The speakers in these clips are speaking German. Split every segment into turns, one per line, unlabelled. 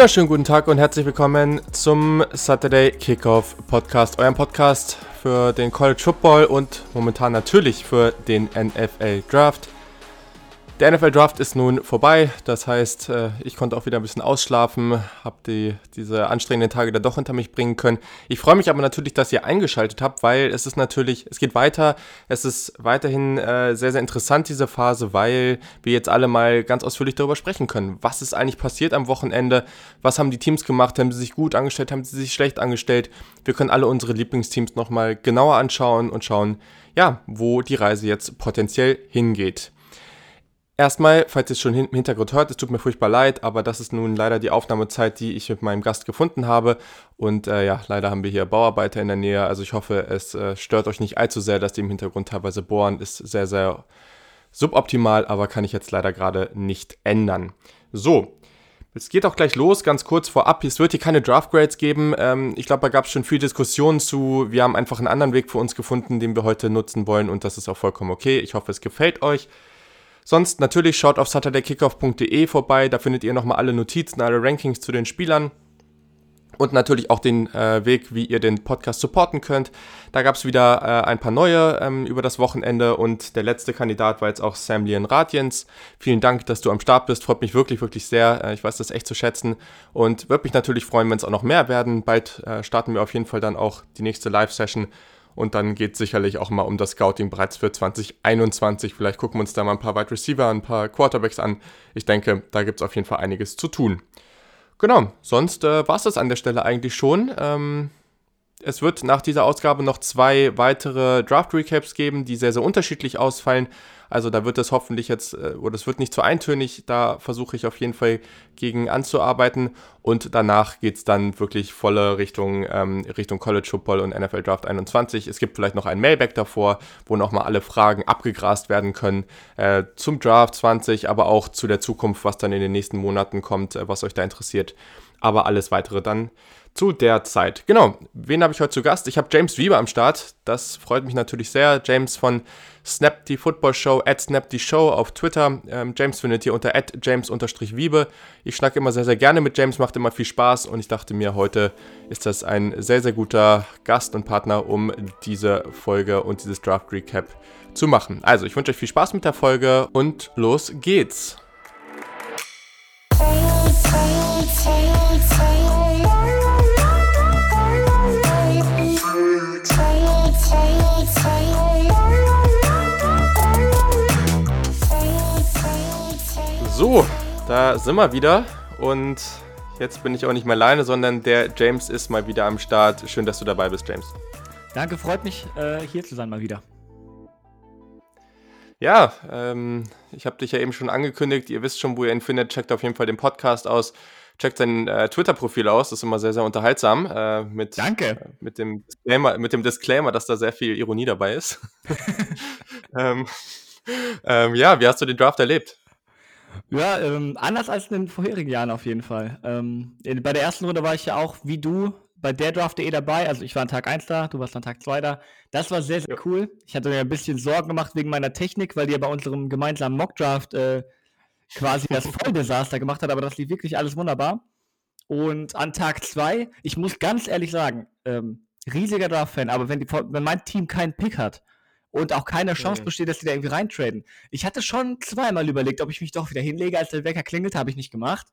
Wunderschönen guten Tag und herzlich willkommen zum Saturday Kickoff Podcast, eurem Podcast für den College Football und momentan natürlich für den NFL Draft. Der NFL Draft ist nun vorbei, das heißt, äh, ich konnte auch wieder ein bisschen ausschlafen, habe die, diese anstrengenden Tage dann doch hinter mich bringen können. Ich freue mich aber natürlich, dass ihr eingeschaltet habt, weil es ist natürlich, es geht weiter, es ist weiterhin äh, sehr, sehr interessant, diese Phase, weil wir jetzt alle mal ganz ausführlich darüber sprechen können. Was ist eigentlich passiert am Wochenende? Was haben die Teams gemacht? Haben sie sich gut angestellt? Haben sie sich schlecht angestellt? Wir können alle unsere Lieblingsteams nochmal genauer anschauen und schauen, ja, wo die Reise jetzt potenziell hingeht. Erstmal, falls ihr es schon im Hintergrund hört, es tut mir furchtbar leid, aber das ist nun leider die Aufnahmezeit, die ich mit meinem Gast gefunden habe. Und äh, ja, leider haben wir hier Bauarbeiter in der Nähe. Also ich hoffe, es äh, stört euch nicht allzu sehr, dass die im Hintergrund teilweise bohren. Ist sehr, sehr suboptimal, aber kann ich jetzt leider gerade nicht ändern. So, es geht auch gleich los, ganz kurz vorab. Es wird hier keine Draft Grades geben. Ähm, ich glaube, da gab es schon viel Diskussionen zu. Wir haben einfach einen anderen Weg für uns gefunden, den wir heute nutzen wollen und das ist auch vollkommen okay. Ich hoffe, es gefällt euch. Sonst natürlich schaut auf saturdaykickoff.de vorbei, da findet ihr nochmal alle Notizen, alle Rankings zu den Spielern und natürlich auch den äh, Weg, wie ihr den Podcast supporten könnt. Da gab es wieder äh, ein paar neue ähm, über das Wochenende und der letzte Kandidat war jetzt auch Sam Leon Radjens. Vielen Dank, dass du am Start bist, freut mich wirklich, wirklich sehr. Äh, ich weiß das echt zu schätzen und würde mich natürlich freuen, wenn es auch noch mehr werden. Bald äh, starten wir auf jeden Fall dann auch die nächste Live-Session und dann geht es sicherlich auch mal um das Scouting bereits für 2021. Vielleicht gucken wir uns da mal ein paar Wide Receiver, ein paar Quarterbacks an. Ich denke, da gibt es auf jeden Fall einiges zu tun. Genau, sonst äh, war es das an der Stelle eigentlich schon. Ähm, es wird nach dieser Ausgabe noch zwei weitere Draft-Recaps geben, die sehr, sehr unterschiedlich ausfallen. Also da wird es hoffentlich jetzt, äh, oder es wird nicht zu eintönig, da versuche ich auf jeden Fall gegen anzuarbeiten. Und danach geht es dann wirklich volle Richtung, ähm, Richtung College Football und NFL Draft 21. Es gibt vielleicht noch ein Mailback davor, wo nochmal alle Fragen abgegrast werden können äh, zum Draft 20, aber auch zu der Zukunft, was dann in den nächsten Monaten kommt, äh, was euch da interessiert. Aber alles weitere dann zu der Zeit. Genau, wen habe ich heute zu Gast? Ich habe James Wieber am Start. Das freut mich natürlich sehr. James von Snap die Football Show, at Snap die Show auf Twitter. Ähm, James findet ihr unter at James-Wiebe. Ich schnacke immer sehr, sehr gerne mit James, macht immer viel Spaß und ich dachte mir, heute ist das ein sehr, sehr guter Gast und Partner, um diese Folge und dieses Draft Recap zu machen. Also, ich wünsche euch viel Spaß mit der Folge und los geht's. Da sind wir wieder und jetzt bin ich auch nicht mehr alleine, sondern der James ist mal wieder am Start. Schön, dass du dabei bist, James.
Danke, freut mich, äh, hier zu sein mal wieder.
Ja, ähm, ich habe dich ja eben schon angekündigt. Ihr wisst schon, wo ihr ihn findet. Checkt auf jeden Fall den Podcast aus. Checkt sein äh, Twitter-Profil aus. Das ist immer sehr, sehr unterhaltsam. Äh, mit,
Danke.
Äh, mit, dem Disclaimer, mit dem Disclaimer, dass da sehr viel Ironie dabei ist. ähm, ähm, ja, wie hast du den Draft erlebt?
Ja, ähm, anders als in den vorherigen Jahren auf jeden Fall. Ähm, in, bei der ersten Runde war ich ja auch, wie du, bei der Draft.de dabei. Also ich war an Tag 1 da, du warst an Tag 2 da. Das war sehr, sehr ja. cool. Ich hatte mir ein bisschen Sorgen gemacht wegen meiner Technik, weil die ja bei unserem gemeinsamen Mockdraft äh, quasi das Volldesaster gemacht hat, aber das lief wirklich alles wunderbar. Und an Tag 2, ich muss ganz ehrlich sagen, ähm, riesiger Draft-Fan, aber wenn, die, wenn mein Team keinen Pick hat, und auch keine Chance besteht, dass die da irgendwie reintraden. Ich hatte schon zweimal überlegt, ob ich mich doch wieder hinlege, als der Wecker klingelt, habe ich nicht gemacht.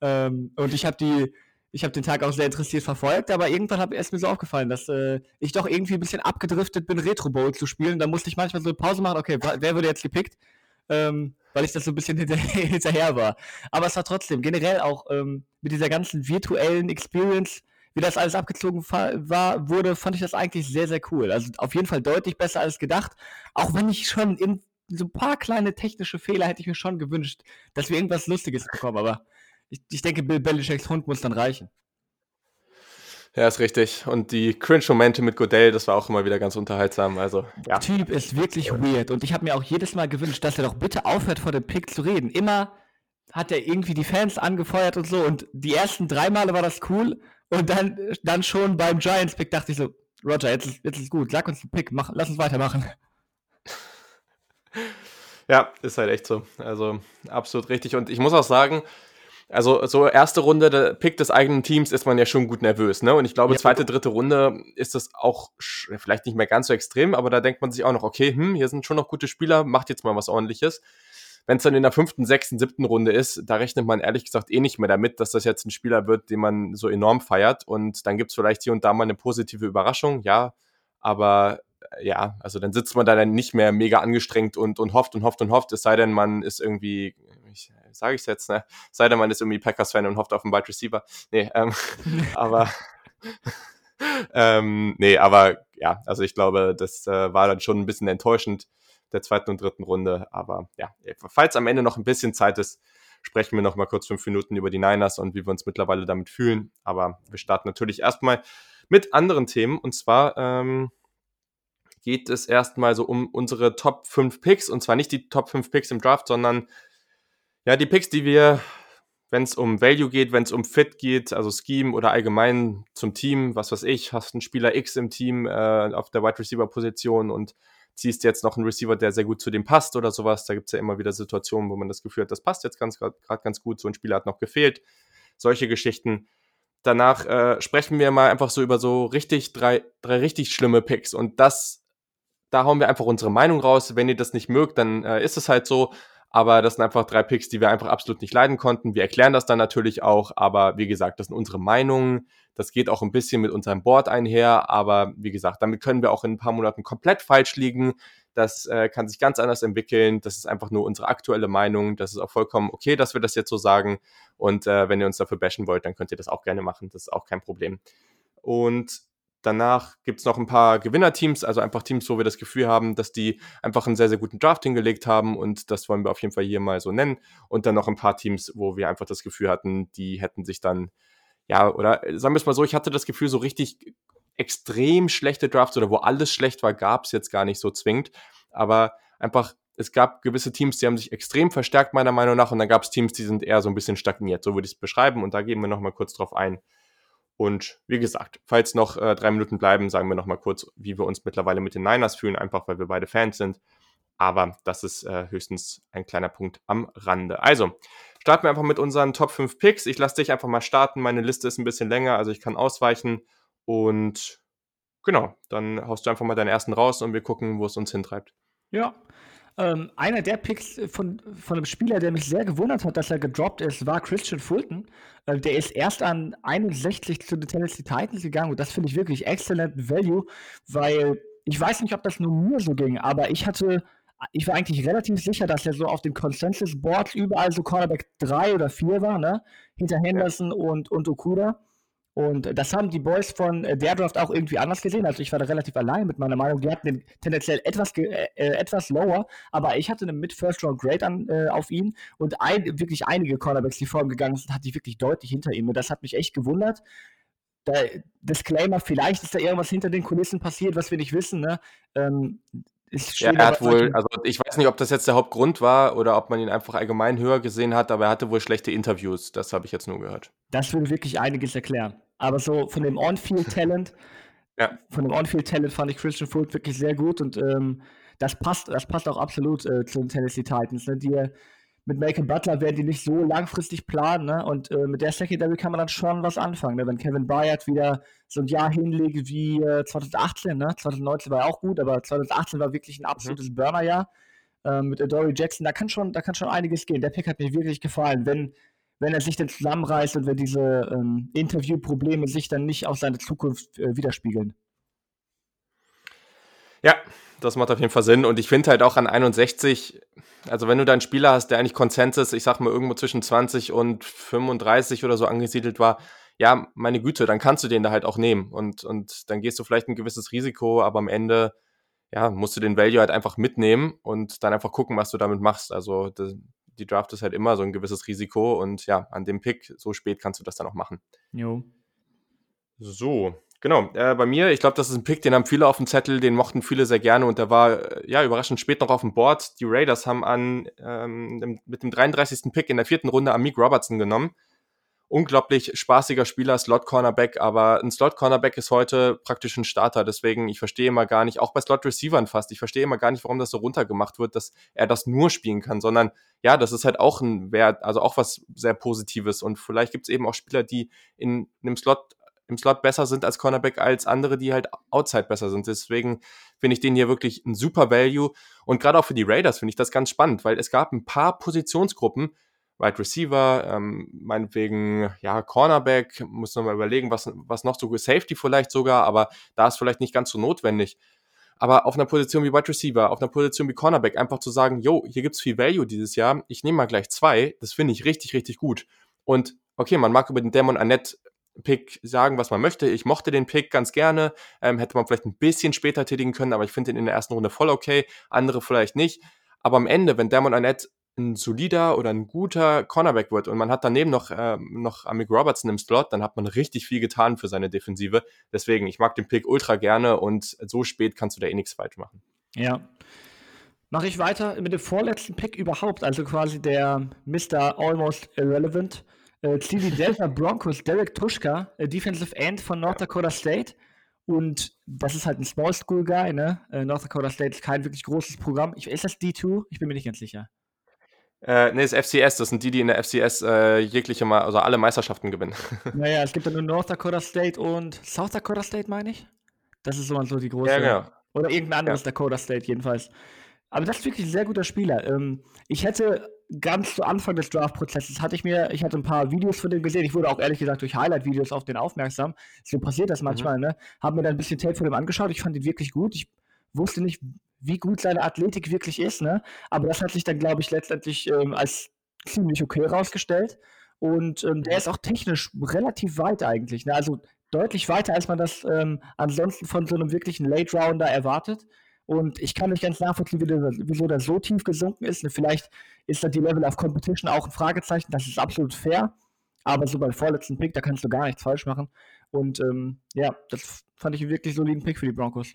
Ähm, und ich habe die, ich habe den Tag auch sehr interessiert verfolgt, aber irgendwann hab, ist mir so aufgefallen, dass äh, ich doch irgendwie ein bisschen abgedriftet bin, Retro Bowl zu spielen. Da musste ich manchmal so eine Pause machen, okay, wer würde jetzt gepickt? Ähm, weil ich das so ein bisschen hinterher, hinterher war. Aber es war trotzdem generell auch ähm, mit dieser ganzen virtuellen Experience wie das alles abgezogen war, wurde, fand ich das eigentlich sehr, sehr cool. Also auf jeden Fall deutlich besser als gedacht. Auch wenn ich schon in so ein paar kleine technische Fehler hätte ich mir schon gewünscht, dass wir irgendwas Lustiges bekommen. Aber ich, ich denke, Bill Belichicks Hund muss dann reichen.
Ja, ist richtig. Und die Cringe-Momente mit Godell, das war auch immer wieder ganz unterhaltsam. Also,
ja. Der Typ ist wirklich weird. Und ich habe mir auch jedes Mal gewünscht, dass er doch bitte aufhört, vor dem Pick zu reden. Immer hat er irgendwie die Fans angefeuert und so. Und die ersten drei Male war das cool. Und dann, dann schon beim Giants-Pick dachte ich so, Roger, jetzt ist, jetzt ist gut, sag uns den Pick, mach, lass uns weitermachen.
Ja, ist halt echt so. Also absolut richtig. Und ich muss auch sagen, also so erste Runde, der Pick des eigenen Teams ist man ja schon gut nervös, ne? Und ich glaube, ja. zweite, dritte Runde ist das auch vielleicht nicht mehr ganz so extrem, aber da denkt man sich auch noch, okay, hm, hier sind schon noch gute Spieler, macht jetzt mal was ordentliches. Wenn es dann in der fünften, sechsten, siebten Runde ist, da rechnet man ehrlich gesagt eh nicht mehr damit, dass das jetzt ein Spieler wird, den man so enorm feiert. Und dann gibt es vielleicht hier und da mal eine positive Überraschung, ja. Aber äh, ja, also dann sitzt man da dann nicht mehr mega angestrengt und, und hofft und hofft und hofft, es sei denn, man ist irgendwie, ich, sage ich es jetzt, ne? Es sei denn, man ist irgendwie Packers-Fan und hofft auf einen Wide Receiver. Nee, ähm, aber ähm, nee, aber ja, also ich glaube, das äh, war dann schon ein bisschen enttäuschend der zweiten und dritten Runde. Aber ja, falls am Ende noch ein bisschen Zeit ist, sprechen wir noch mal kurz fünf Minuten über die Niners und wie wir uns mittlerweile damit fühlen. Aber wir starten natürlich erstmal mit anderen Themen und zwar ähm, geht es erstmal so um unsere Top 5 Picks und zwar nicht die Top 5 Picks im Draft, sondern ja, die Picks, die wir, wenn es um Value geht, wenn es um Fit geht, also Scheme oder allgemein zum Team, was weiß ich, hast einen Spieler X im Team äh, auf der Wide Receiver Position und ziehst jetzt noch einen Receiver, der sehr gut zu dem passt oder sowas. Da gibt es ja immer wieder Situationen, wo man das Gefühl hat, das passt jetzt ganz gerade ganz gut, so ein Spieler hat noch gefehlt. Solche Geschichten. Danach äh, sprechen wir mal einfach so über so richtig drei, drei richtig schlimme Picks. Und das, da hauen wir einfach unsere Meinung raus. Wenn ihr das nicht mögt, dann äh, ist es halt so. Aber das sind einfach drei Picks, die wir einfach absolut nicht leiden konnten. Wir erklären das dann natürlich auch, aber wie gesagt, das sind unsere Meinungen. Das geht auch ein bisschen mit unserem Board einher, aber wie gesagt, damit können wir auch in ein paar Monaten komplett falsch liegen. Das äh, kann sich ganz anders entwickeln. Das ist einfach nur unsere aktuelle Meinung. Das ist auch vollkommen okay, dass wir das jetzt so sagen. Und äh, wenn ihr uns dafür bashen wollt, dann könnt ihr das auch gerne machen. Das ist auch kein Problem. Und Danach gibt es noch ein paar Gewinnerteams, also einfach Teams, wo wir das Gefühl haben, dass die einfach einen sehr, sehr guten Draft hingelegt haben und das wollen wir auf jeden Fall hier mal so nennen. Und dann noch ein paar Teams, wo wir einfach das Gefühl hatten, die hätten sich dann, ja, oder sagen wir es mal so, ich hatte das Gefühl, so richtig extrem schlechte Drafts oder wo alles schlecht war, gab es jetzt gar nicht so zwingend. Aber einfach, es gab gewisse Teams, die haben sich extrem verstärkt, meiner Meinung nach, und dann gab es Teams, die sind eher so ein bisschen stagniert. So würde ich es beschreiben und da gehen wir nochmal kurz drauf ein. Und wie gesagt, falls noch äh, drei Minuten bleiben, sagen wir noch mal kurz, wie wir uns mittlerweile mit den Niners fühlen, einfach weil wir beide Fans sind. Aber das ist äh, höchstens ein kleiner Punkt am Rande. Also, starten wir einfach mit unseren Top 5 Picks. Ich lasse dich einfach mal starten. Meine Liste ist ein bisschen länger, also ich kann ausweichen. Und genau, dann haust du einfach mal deinen ersten raus und wir gucken, wo es uns hintreibt.
Ja, ähm, einer der Picks von, von einem Spieler, der mich sehr gewundert hat, dass er gedroppt ist, war Christian Fulton. Äh, der ist erst an 61 zu den Tennessee Titans gegangen und das finde ich wirklich excellent Value, weil ich weiß nicht, ob das nur mir so ging, aber ich hatte, ich war eigentlich relativ sicher, dass er so auf den Consensus Boards überall so Cornerback 3 oder 4 war, ne? Hinter Henderson und, und Okuda. Und das haben die Boys von äh, der Draft auch irgendwie anders gesehen. Also ich war da relativ allein mit meiner Meinung. Die hatten den tendenziell etwas, äh, äh, etwas lower, aber ich hatte einen Mid-First-Round-Grade an äh, auf ihn und ein, wirklich einige Cornerbacks, die vor ihm gegangen sind, hatte ich wirklich deutlich hinter ihm. Und das hat mich echt gewundert. Da, Disclaimer, vielleicht ist da irgendwas hinter den Kulissen passiert, was wir nicht wissen. Ne? Ähm,
ja, er hat wohl, also ich weiß nicht, ob das jetzt der Hauptgrund war oder ob man ihn einfach allgemein höher gesehen hat, aber er hatte wohl schlechte Interviews. Das habe ich jetzt nur gehört.
Das würde wirklich einiges erklären. Aber so von dem On-Field-Talent, ja. von dem On-Field-Talent fand ich Christian Fultz wirklich sehr gut und ähm, das passt, das passt auch absolut äh, zu den Tennessee Titans. Ne? Die, mit Malcolm Butler werden die nicht so langfristig planen, ne? Und äh, mit der Secondary kann man dann schon was anfangen. Ne? Wenn Kevin Bayard wieder so ein Jahr hinlegt wie äh, 2018, ne? 2019 war ja auch gut, aber 2018 war wirklich ein absolutes mhm. Burner-Jahr. Äh, mit Dory Jackson, da kann schon, da kann schon einiges gehen. Der Pick hat mir wirklich gefallen. Wenn, wenn er sich dann zusammenreißt und wenn diese ähm, Interviewprobleme sich dann nicht auf seine Zukunft äh, widerspiegeln.
Ja, das macht auf jeden Fall Sinn. Und ich finde halt auch an 61, also wenn du da einen Spieler hast, der eigentlich Konsensus, ich sag mal, irgendwo zwischen 20 und 35 oder so angesiedelt war, ja, meine Güte, dann kannst du den da halt auch nehmen. Und, und dann gehst du vielleicht ein gewisses Risiko, aber am Ende, ja, musst du den Value halt einfach mitnehmen und dann einfach gucken, was du damit machst. Also das, die Draft ist halt immer so ein gewisses Risiko und ja, an dem Pick so spät kannst du das dann auch machen. Jo. So, genau. Äh, bei mir, ich glaube, das ist ein Pick, den haben viele auf dem Zettel, den mochten viele sehr gerne und der war äh, ja überraschend spät noch auf dem Board. Die Raiders haben an ähm, mit dem 33. Pick in der vierten Runde Amik Robertson genommen. unglaublich spaßiger Spieler, Slot-Cornerback, aber ein Slot-Cornerback ist heute praktisch ein Starter. Deswegen, ich verstehe immer gar nicht, auch bei Slot-Receivern fast, ich verstehe immer gar nicht, warum das so runtergemacht wird, dass er das nur spielen kann, sondern ja, das ist halt auch ein Wert, also auch was sehr Positives. Und vielleicht gibt es eben auch Spieler, die in einem Slot im Slot besser sind als Cornerback als andere, die halt outside besser sind. Deswegen finde ich den hier wirklich ein super Value. Und gerade auch für die Raiders finde ich das ganz spannend, weil es gab ein paar Positionsgruppen, Wide Receiver, ähm, meinetwegen, ja, Cornerback, muss noch mal überlegen, was, was noch so, Safety vielleicht sogar, aber da ist vielleicht nicht ganz so notwendig. Aber auf einer Position wie Wide Receiver, auf einer Position wie Cornerback, einfach zu sagen, yo, hier gibt's viel Value dieses Jahr, ich nehme mal gleich zwei, das finde ich richtig, richtig gut. Und okay, man mag über den Demon Annette Pick sagen, was man möchte. Ich mochte den Pick ganz gerne. Ähm, hätte man vielleicht ein bisschen später tätigen können, aber ich finde ihn in der ersten Runde voll okay. Andere vielleicht nicht. Aber am Ende, wenn Damon Annette ein solider oder ein guter Cornerback wird und man hat daneben noch, äh, noch Amik Robertson im Slot, dann hat man richtig viel getan für seine Defensive. Deswegen, ich mag den Pick ultra gerne und so spät kannst du da eh nichts falsch machen.
Ja. Mache ich weiter mit dem vorletzten Pick überhaupt, also quasi der Mr. Almost Irrelevant. Äh, die Delta Broncos, Derek Tuschka, äh, Defensive End von North Dakota State. Und das ist halt ein Small School Guy, ne? Äh, North Dakota State ist kein wirklich großes Programm. Ich, ist das D2? Ich bin mir nicht ganz sicher.
Äh, das ist FCS, das sind die, die in der FCS äh, jegliche Mal, also alle Meisterschaften gewinnen.
Naja, es gibt ja nur North Dakota State und South Dakota State, meine ich. Das ist so, so die große. Ja, genau. Oder irgendein anderes ja. Dakota State jedenfalls. Aber das ist wirklich ein sehr guter Spieler. Ähm, ich hätte ganz zu Anfang des Draft-Prozesses hatte ich mir, ich hatte ein paar Videos von dem gesehen. Ich wurde auch ehrlich gesagt durch Highlight-Videos auf den aufmerksam. So passiert das manchmal, mhm. ne? Haben mir dann ein bisschen Tape von dem angeschaut. Ich fand ihn wirklich gut. Ich wusste nicht, wie gut seine Athletik wirklich ist, ne? Aber das hat sich dann, glaube ich, letztendlich ähm, als ziemlich okay rausgestellt. Und ähm, der ist auch technisch relativ weit eigentlich. Ne? Also deutlich weiter, als man das ähm, ansonsten von so einem wirklichen Late Rounder erwartet. Und ich kann nicht ganz nachvollziehen, wieso der so tief gesunken ist. Vielleicht ist da die Level of Competition auch ein Fragezeichen. Das ist absolut fair. Aber so beim vorletzten Pick, da kannst du gar nichts falsch machen. Und ähm, ja, das fand ich einen wirklich soliden Pick für die Broncos.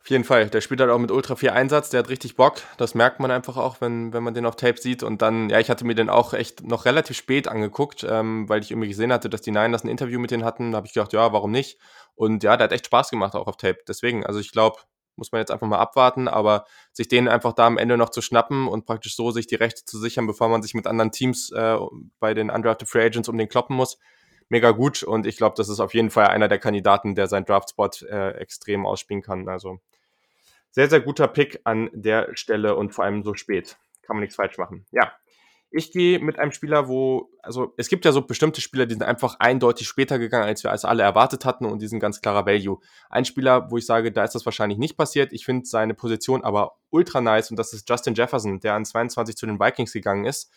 Auf jeden Fall. Der spielt halt auch mit ultra viel Einsatz. Der hat richtig Bock. Das merkt man einfach auch, wenn, wenn man den auf Tape sieht. Und dann, ja, ich hatte mir den auch echt noch relativ spät angeguckt, ähm, weil ich irgendwie gesehen hatte, dass die Niners ein Interview mit denen hatten. Da habe ich gedacht, ja, warum nicht? Und ja, der hat echt Spaß gemacht auch auf Tape. Deswegen, also ich glaube, muss man jetzt einfach mal abwarten, aber sich den einfach da am Ende noch zu schnappen und praktisch so sich die Rechte zu sichern, bevor man sich mit anderen Teams äh, bei den Undrafted Free Agents um den kloppen muss, mega gut. Und ich glaube, das ist auf jeden Fall einer der Kandidaten, der seinen Draftspot äh, extrem ausspielen kann. Also sehr, sehr guter Pick an der Stelle und vor allem so spät. Kann man nichts falsch machen. Ja. Ich gehe mit einem Spieler, wo, also es gibt ja so bestimmte Spieler, die sind einfach eindeutig später gegangen, als wir als alle erwartet hatten und die sind ganz klarer Value. Ein Spieler, wo ich sage, da ist das wahrscheinlich nicht passiert. Ich finde seine Position aber ultra nice und das ist Justin Jefferson, der an 22 zu den Vikings gegangen ist.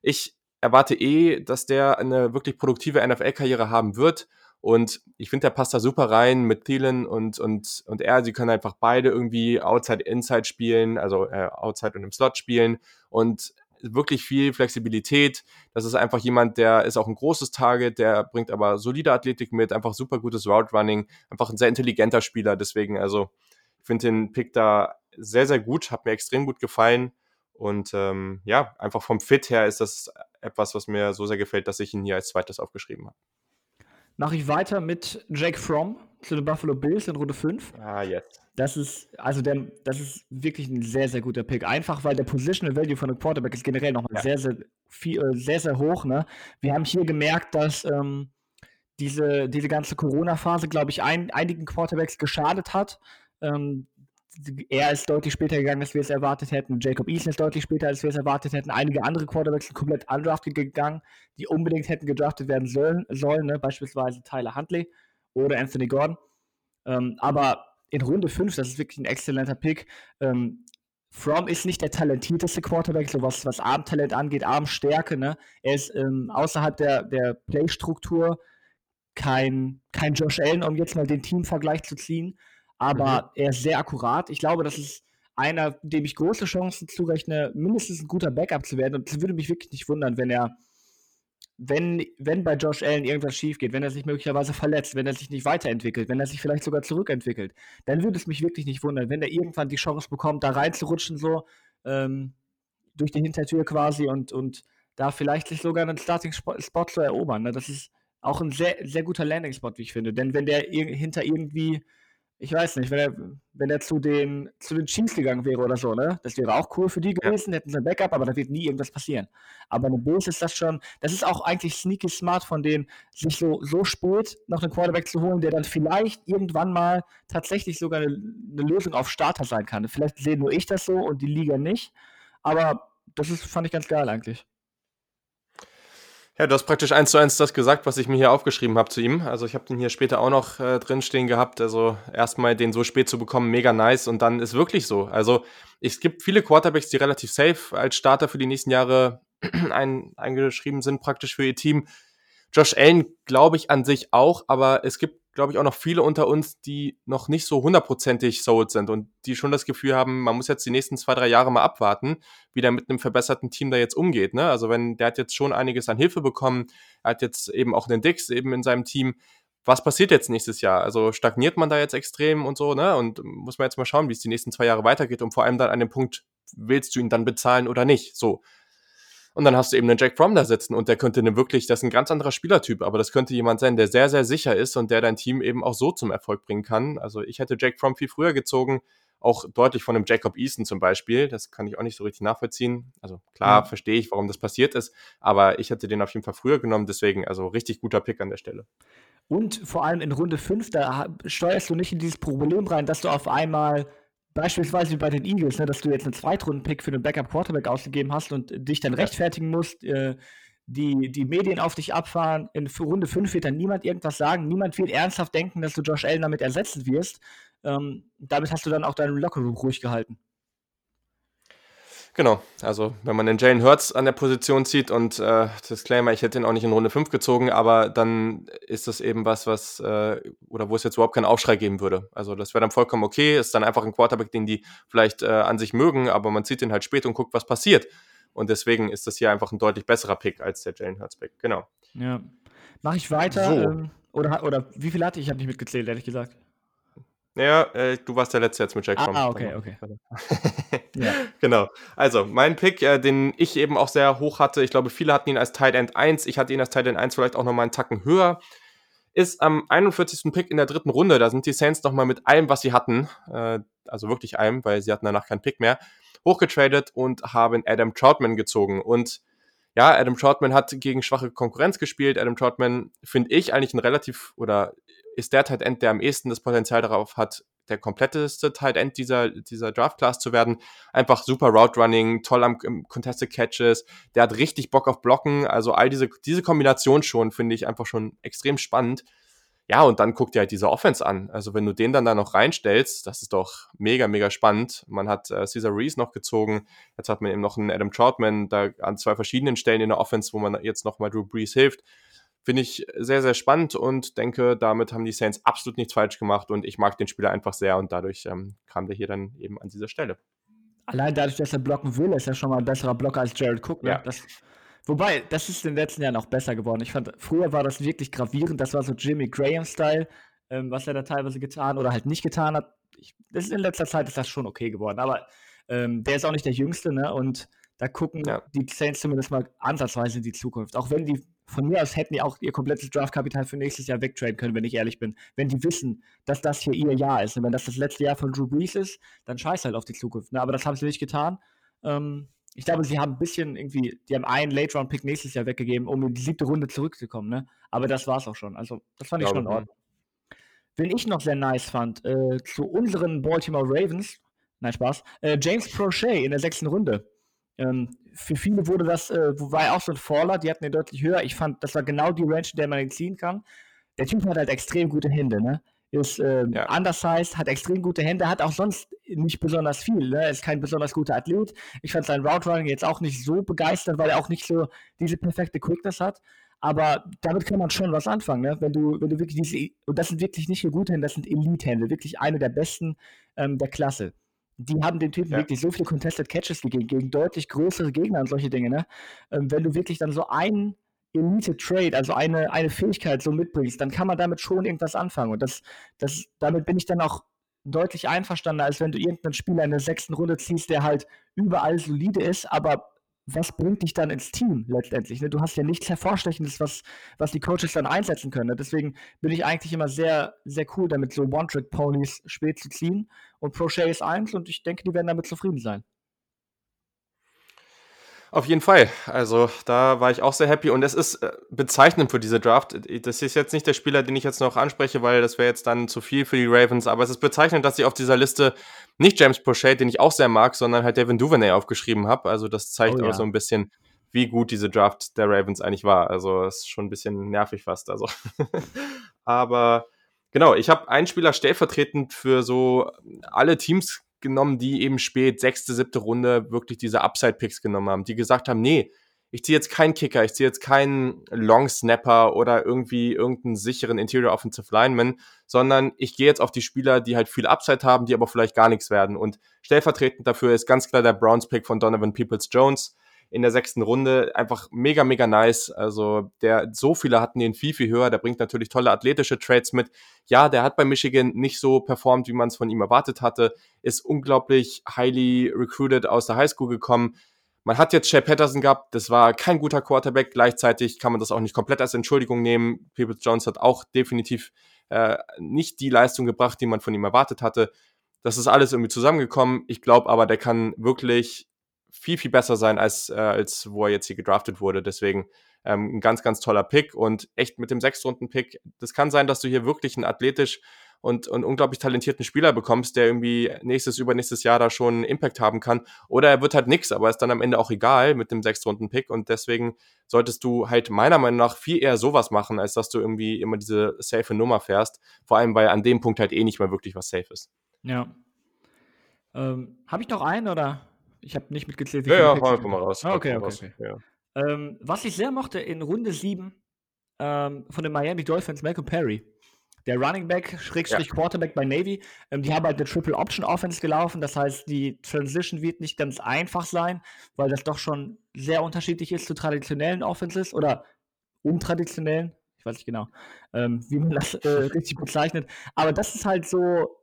Ich erwarte eh, dass der eine wirklich produktive NFL-Karriere haben wird und ich finde, der passt da super rein mit Thielen und, und, und er. Sie können einfach beide irgendwie Outside, Inside spielen, also äh, Outside und im Slot spielen und wirklich viel Flexibilität. Das ist einfach jemand, der ist auch ein großes Target, der bringt aber solide Athletik mit, einfach super gutes Route Running, einfach ein sehr intelligenter Spieler. Deswegen, also, ich finde den Pick da sehr, sehr gut, hat mir extrem gut gefallen. Und ähm, ja, einfach vom Fit her ist das etwas, was mir so sehr gefällt, dass ich ihn hier als zweites aufgeschrieben habe
mache ich weiter mit Jake Fromm zu den Buffalo Bills in Runde 5.
Ah, jetzt.
Das ist, also der, das ist wirklich ein sehr, sehr guter Pick. Einfach weil der Positional Value von einem Quarterback ist generell nochmal ja. sehr, sehr, viel, äh, sehr, sehr hoch. Ne? Wir haben hier gemerkt, dass ähm, diese, diese ganze Corona-Phase, glaube ich, ein, einigen Quarterbacks geschadet hat. Ähm, er ist deutlich später gegangen, als wir es erwartet hätten. Jacob Eason ist deutlich später, als wir es erwartet hätten. Einige andere Quarterbacks sind komplett undrafted gegangen, die unbedingt hätten gedraftet werden sollen, sollen ne? beispielsweise Tyler Huntley oder Anthony Gordon. Ähm, aber in Runde 5, das ist wirklich ein exzellenter Pick. Ähm, From ist nicht der talentierteste Quarterback, so was, was Armtalent angeht, Armstärke. Ne? Er ist ähm, außerhalb der, der Playstruktur kein, kein Josh Allen, um jetzt mal den Teamvergleich zu ziehen aber mhm. er ist sehr akkurat. Ich glaube, das ist einer, dem ich große Chancen zurechne, mindestens ein guter Backup zu werden. Und es würde mich wirklich nicht wundern, wenn er, wenn, wenn bei Josh Allen irgendwas schief geht, wenn er sich möglicherweise verletzt, wenn er sich nicht weiterentwickelt, wenn er sich vielleicht sogar zurückentwickelt, dann würde es mich wirklich nicht wundern, wenn er irgendwann die Chance bekommt, da reinzurutschen, so ähm, durch die Hintertür quasi und, und da vielleicht sich sogar einen Starting-Spot zu erobern. Ne? Das ist auch ein sehr, sehr guter Landing-Spot, wie ich finde. Denn wenn der ir hinter irgendwie ich weiß nicht, wenn er, wenn er zu den, zu den Chiefs gegangen wäre oder so, ne? Das wäre auch cool für die gewesen, ja. hätten sie ein Backup, aber da wird nie irgendwas passieren. Aber eine Bills ist das schon, das ist auch eigentlich sneaky smart von denen, sich so, so spät noch einen Quarterback zu holen, der dann vielleicht irgendwann mal tatsächlich sogar eine, eine Lösung auf Starter sein kann. Vielleicht sehe nur ich das so und die Liga nicht, aber das ist, fand ich ganz geil eigentlich.
Ja, du hast praktisch eins zu eins das gesagt, was ich mir hier aufgeschrieben habe zu ihm. Also ich habe den hier später auch noch äh, drinstehen gehabt. Also erstmal den so spät zu bekommen, mega nice. Und dann ist wirklich so. Also es gibt viele Quarterbacks, die relativ safe als Starter für die nächsten Jahre ein, eingeschrieben sind, praktisch für ihr Team. Josh Allen glaube ich an sich auch, aber es gibt glaube ich, auch noch viele unter uns, die noch nicht so hundertprozentig sold sind und die schon das Gefühl haben, man muss jetzt die nächsten zwei, drei Jahre mal abwarten, wie der mit einem verbesserten Team da jetzt umgeht. Ne? Also wenn der hat jetzt schon einiges an Hilfe bekommen, er hat jetzt eben auch den Dix eben in seinem Team. Was passiert jetzt nächstes Jahr? Also stagniert man da jetzt extrem und so, ne? Und muss man jetzt mal schauen, wie es die nächsten zwei Jahre weitergeht und vor allem dann an dem Punkt, willst du ihn dann bezahlen oder nicht? So. Und dann hast du eben einen Jack Fromm da sitzen und der könnte eine wirklich, das ist ein ganz anderer Spielertyp, aber das könnte jemand sein, der sehr, sehr sicher ist und der dein Team eben auch so zum Erfolg bringen kann. Also ich hätte Jack Fromm viel früher gezogen, auch deutlich von einem Jacob Easton zum Beispiel. Das kann ich auch nicht so richtig nachvollziehen. Also klar, mhm. verstehe ich, warum das passiert ist, aber ich hätte den auf jeden Fall früher genommen, deswegen also richtig guter Pick an der Stelle.
Und vor allem in Runde 5, da steuerst du nicht in dieses Problem rein, dass du auf einmal Beispielsweise bei den Eagles, ne, dass du jetzt einen Zweitrunden-Pick für den Backup-Quarterback ausgegeben hast und dich dann rechtfertigen musst, äh, die, die Medien auf dich abfahren. In Runde 5 wird dann niemand irgendwas sagen. Niemand wird ernsthaft denken, dass du Josh Allen damit ersetzen wirst. Ähm, damit hast du dann auch deinen Lockerroom ruhig gehalten.
Genau, also wenn man den Jalen Hurts an der Position zieht und äh, Disclaimer, ich hätte ihn auch nicht in Runde 5 gezogen, aber dann ist das eben was, was, äh, oder wo es jetzt überhaupt keinen Aufschrei geben würde. Also das wäre dann vollkommen okay, ist dann einfach ein Quarterback, den die vielleicht äh, an sich mögen, aber man zieht ihn halt spät und guckt, was passiert. Und deswegen ist das hier einfach ein deutlich besserer Pick als der Jalen Hurts Pick, genau.
Ja. Mache ich weiter? So. Ähm, oder, oder wie viel hatte ich? Ich habe nicht mitgezählt, ehrlich gesagt.
Ja, äh, du warst der Letzte jetzt mit Jack Fromm.
Ah, okay, okay.
ja. Genau. Also, mein Pick, äh, den ich eben auch sehr hoch hatte, ich glaube, viele hatten ihn als Tight End 1, ich hatte ihn als Tight End 1 vielleicht auch nochmal einen Tacken höher, ist am 41. Pick in der dritten Runde. Da sind die Saints nochmal mit allem, was sie hatten, äh, also wirklich allem, weil sie hatten danach keinen Pick mehr, hochgetradet und haben Adam Troutman gezogen. Und ja, Adam Troutman hat gegen schwache Konkurrenz gespielt. Adam Troutman finde ich eigentlich ein relativ oder ist der Tight End, der am ehesten das Potenzial darauf hat, der kompletteste Tight End dieser, dieser Draft Class zu werden. Einfach super Route Running, toll am Contested Catches, der hat richtig Bock auf Blocken. Also all diese, diese Kombination schon finde ich einfach schon extrem spannend. Ja, und dann guckt ihr halt diese Offense an. Also wenn du den dann da noch reinstellst, das ist doch mega, mega spannend. Man hat äh, Cesar Reese noch gezogen. Jetzt hat man eben noch einen Adam Troutman da an zwei verschiedenen Stellen in der Offense, wo man jetzt nochmal Drew Brees hilft. Finde ich sehr, sehr spannend und denke, damit haben die Saints absolut nichts falsch gemacht und ich mag den Spieler einfach sehr und dadurch ähm, kam der hier dann eben an dieser Stelle.
Allein dadurch, dass er blocken will, ist er schon mal ein besserer Blocker als Jared Cook. Ne? Ja. Das, wobei, das ist in den letzten Jahren auch besser geworden. Ich fand, früher war das wirklich gravierend. Das war so Jimmy Graham-Style, ähm, was er da teilweise getan oder halt nicht getan hat. Ich, das ist in letzter Zeit ist das schon okay geworden. Aber ähm, der ist auch nicht der Jüngste, ne? Und da gucken ja. die Saints zumindest mal ansatzweise in die Zukunft. Auch wenn die von mir aus hätten die auch ihr komplettes Draftkapital für nächstes Jahr wegtraden können, wenn ich ehrlich bin. Wenn die wissen, dass das hier ihr Jahr ist. Und wenn das das letzte Jahr von Drew Brees ist, dann scheiß halt auf die Zukunft. Ne? Aber das haben sie nicht getan. Ähm, ich glaube, sie haben ein bisschen irgendwie, die haben einen Late-Round-Pick nächstes Jahr weggegeben, um in die siebte Runde zurückzukommen. Ne? Aber das war es auch schon. Also, das fand ich schon in Ordnung. Wen ich noch sehr nice fand, äh, zu unseren Baltimore Ravens, nein, Spaß, äh, James Prochet in der sechsten Runde. Ähm, für viele wurde das, äh, war ja auch so ein Faller, die hatten den deutlich höher. Ich fand, das war genau die Range, in der man ihn ziehen kann. Der Typ hat halt extrem gute Hände, ne? Ist äh, ja. undersized, hat extrem gute Hände, hat auch sonst nicht besonders viel, ne? Ist kein besonders guter Athlet. Ich fand sein Route Running jetzt auch nicht so begeistert, weil er auch nicht so diese perfekte Quickness hat. Aber damit kann man schon was anfangen, ne? Wenn du, wenn du wirklich diese, und das sind wirklich nicht nur gute Hände, das sind Elite-Hände, wirklich eine der besten ähm, der Klasse die haben dem Typen ja. wirklich so viele Contested Catches gegeben, gegen deutlich größere Gegner und solche Dinge. Ne? Ähm, wenn du wirklich dann so einen Elite-Trade, also eine, eine Fähigkeit so mitbringst, dann kann man damit schon irgendwas anfangen. Und das, das, damit bin ich dann auch deutlich einverstanden, als wenn du irgendeinen Spieler in der sechsten Runde ziehst, der halt überall solide ist, aber was bringt dich dann ins Team letztendlich? Ne? Du hast ja nichts Hervorstechendes, was, was die Coaches dann einsetzen können. Ne? Deswegen bin ich eigentlich immer sehr, sehr cool damit, so One-Trick-Ponys spät zu ziehen. Und Prochet ist eins und ich denke, die werden damit zufrieden sein.
Auf jeden Fall. Also da war ich auch sehr happy und es ist äh, bezeichnend für diese Draft. Das ist jetzt nicht der Spieler, den ich jetzt noch anspreche, weil das wäre jetzt dann zu viel für die Ravens, aber es ist bezeichnend, dass ich auf dieser Liste nicht James Prochet, den ich auch sehr mag, sondern halt Devin Duvernay aufgeschrieben habe. Also das zeigt oh, ja. auch so ein bisschen, wie gut diese Draft der Ravens eigentlich war. Also es ist schon ein bisschen nervig fast. Also aber genau, ich habe einen Spieler stellvertretend für so alle Teams genommen, die eben spät, sechste, siebte Runde, wirklich diese Upside-Picks genommen haben, die gesagt haben, nee, ich ziehe jetzt keinen Kicker, ich ziehe jetzt keinen Long Snapper oder irgendwie irgendeinen sicheren Interior Offensive Lineman, sondern ich gehe jetzt auf die Spieler, die halt viel Upside haben, die aber vielleicht gar nichts werden. Und stellvertretend dafür ist ganz klar der Browns Pick von Donovan Peoples Jones in der sechsten Runde. Einfach mega, mega nice. Also der, so viele hatten ihn viel, viel höher. Der bringt natürlich tolle athletische Trades mit. Ja, der hat bei Michigan nicht so performt, wie man es von ihm erwartet hatte. Ist unglaublich highly recruited aus der Highschool gekommen. Man hat jetzt Shea Patterson gehabt, das war kein guter Quarterback. Gleichzeitig kann man das auch nicht komplett als Entschuldigung nehmen. Peoples Jones hat auch definitiv äh, nicht die Leistung gebracht, die man von ihm erwartet hatte. Das ist alles irgendwie zusammengekommen. Ich glaube aber, der kann wirklich viel, viel besser sein, als, äh, als wo er jetzt hier gedraftet wurde. Deswegen ähm, ein ganz, ganz toller Pick und echt mit dem Sechstrunden-Pick. Das kann sein, dass du hier wirklich einen athletisch und, und unglaublich talentierten Spieler bekommst, der irgendwie nächstes, übernächstes Jahr da schon einen Impact haben kann. Oder er wird halt nix, aber ist dann am Ende auch egal mit dem Sechstrunden-Pick. Und deswegen solltest du halt meiner Meinung nach viel eher sowas machen, als dass du irgendwie immer diese safe Nummer fährst. Vor allem, weil an dem Punkt halt eh nicht mehr wirklich was safe ist.
Ja. Ähm, Habe ich noch einen oder? Ich habe nicht mitgezählt.
Wie ja, ja, hau einfach mal raus.
Ah, okay, okay. okay. Ja. Ähm, was ich sehr mochte in Runde 7 ähm, von den Miami Dolphins, Malcolm Perry. Der Running Back, Schrägstrich ja. Quarterback bei Navy, ähm, die haben halt eine Triple Option Offense gelaufen. Das heißt, die Transition wird nicht ganz einfach sein, weil das doch schon sehr unterschiedlich ist zu traditionellen Offenses oder untraditionellen. Ich weiß nicht genau, ähm, wie man das äh, richtig bezeichnet. Aber das ist halt so,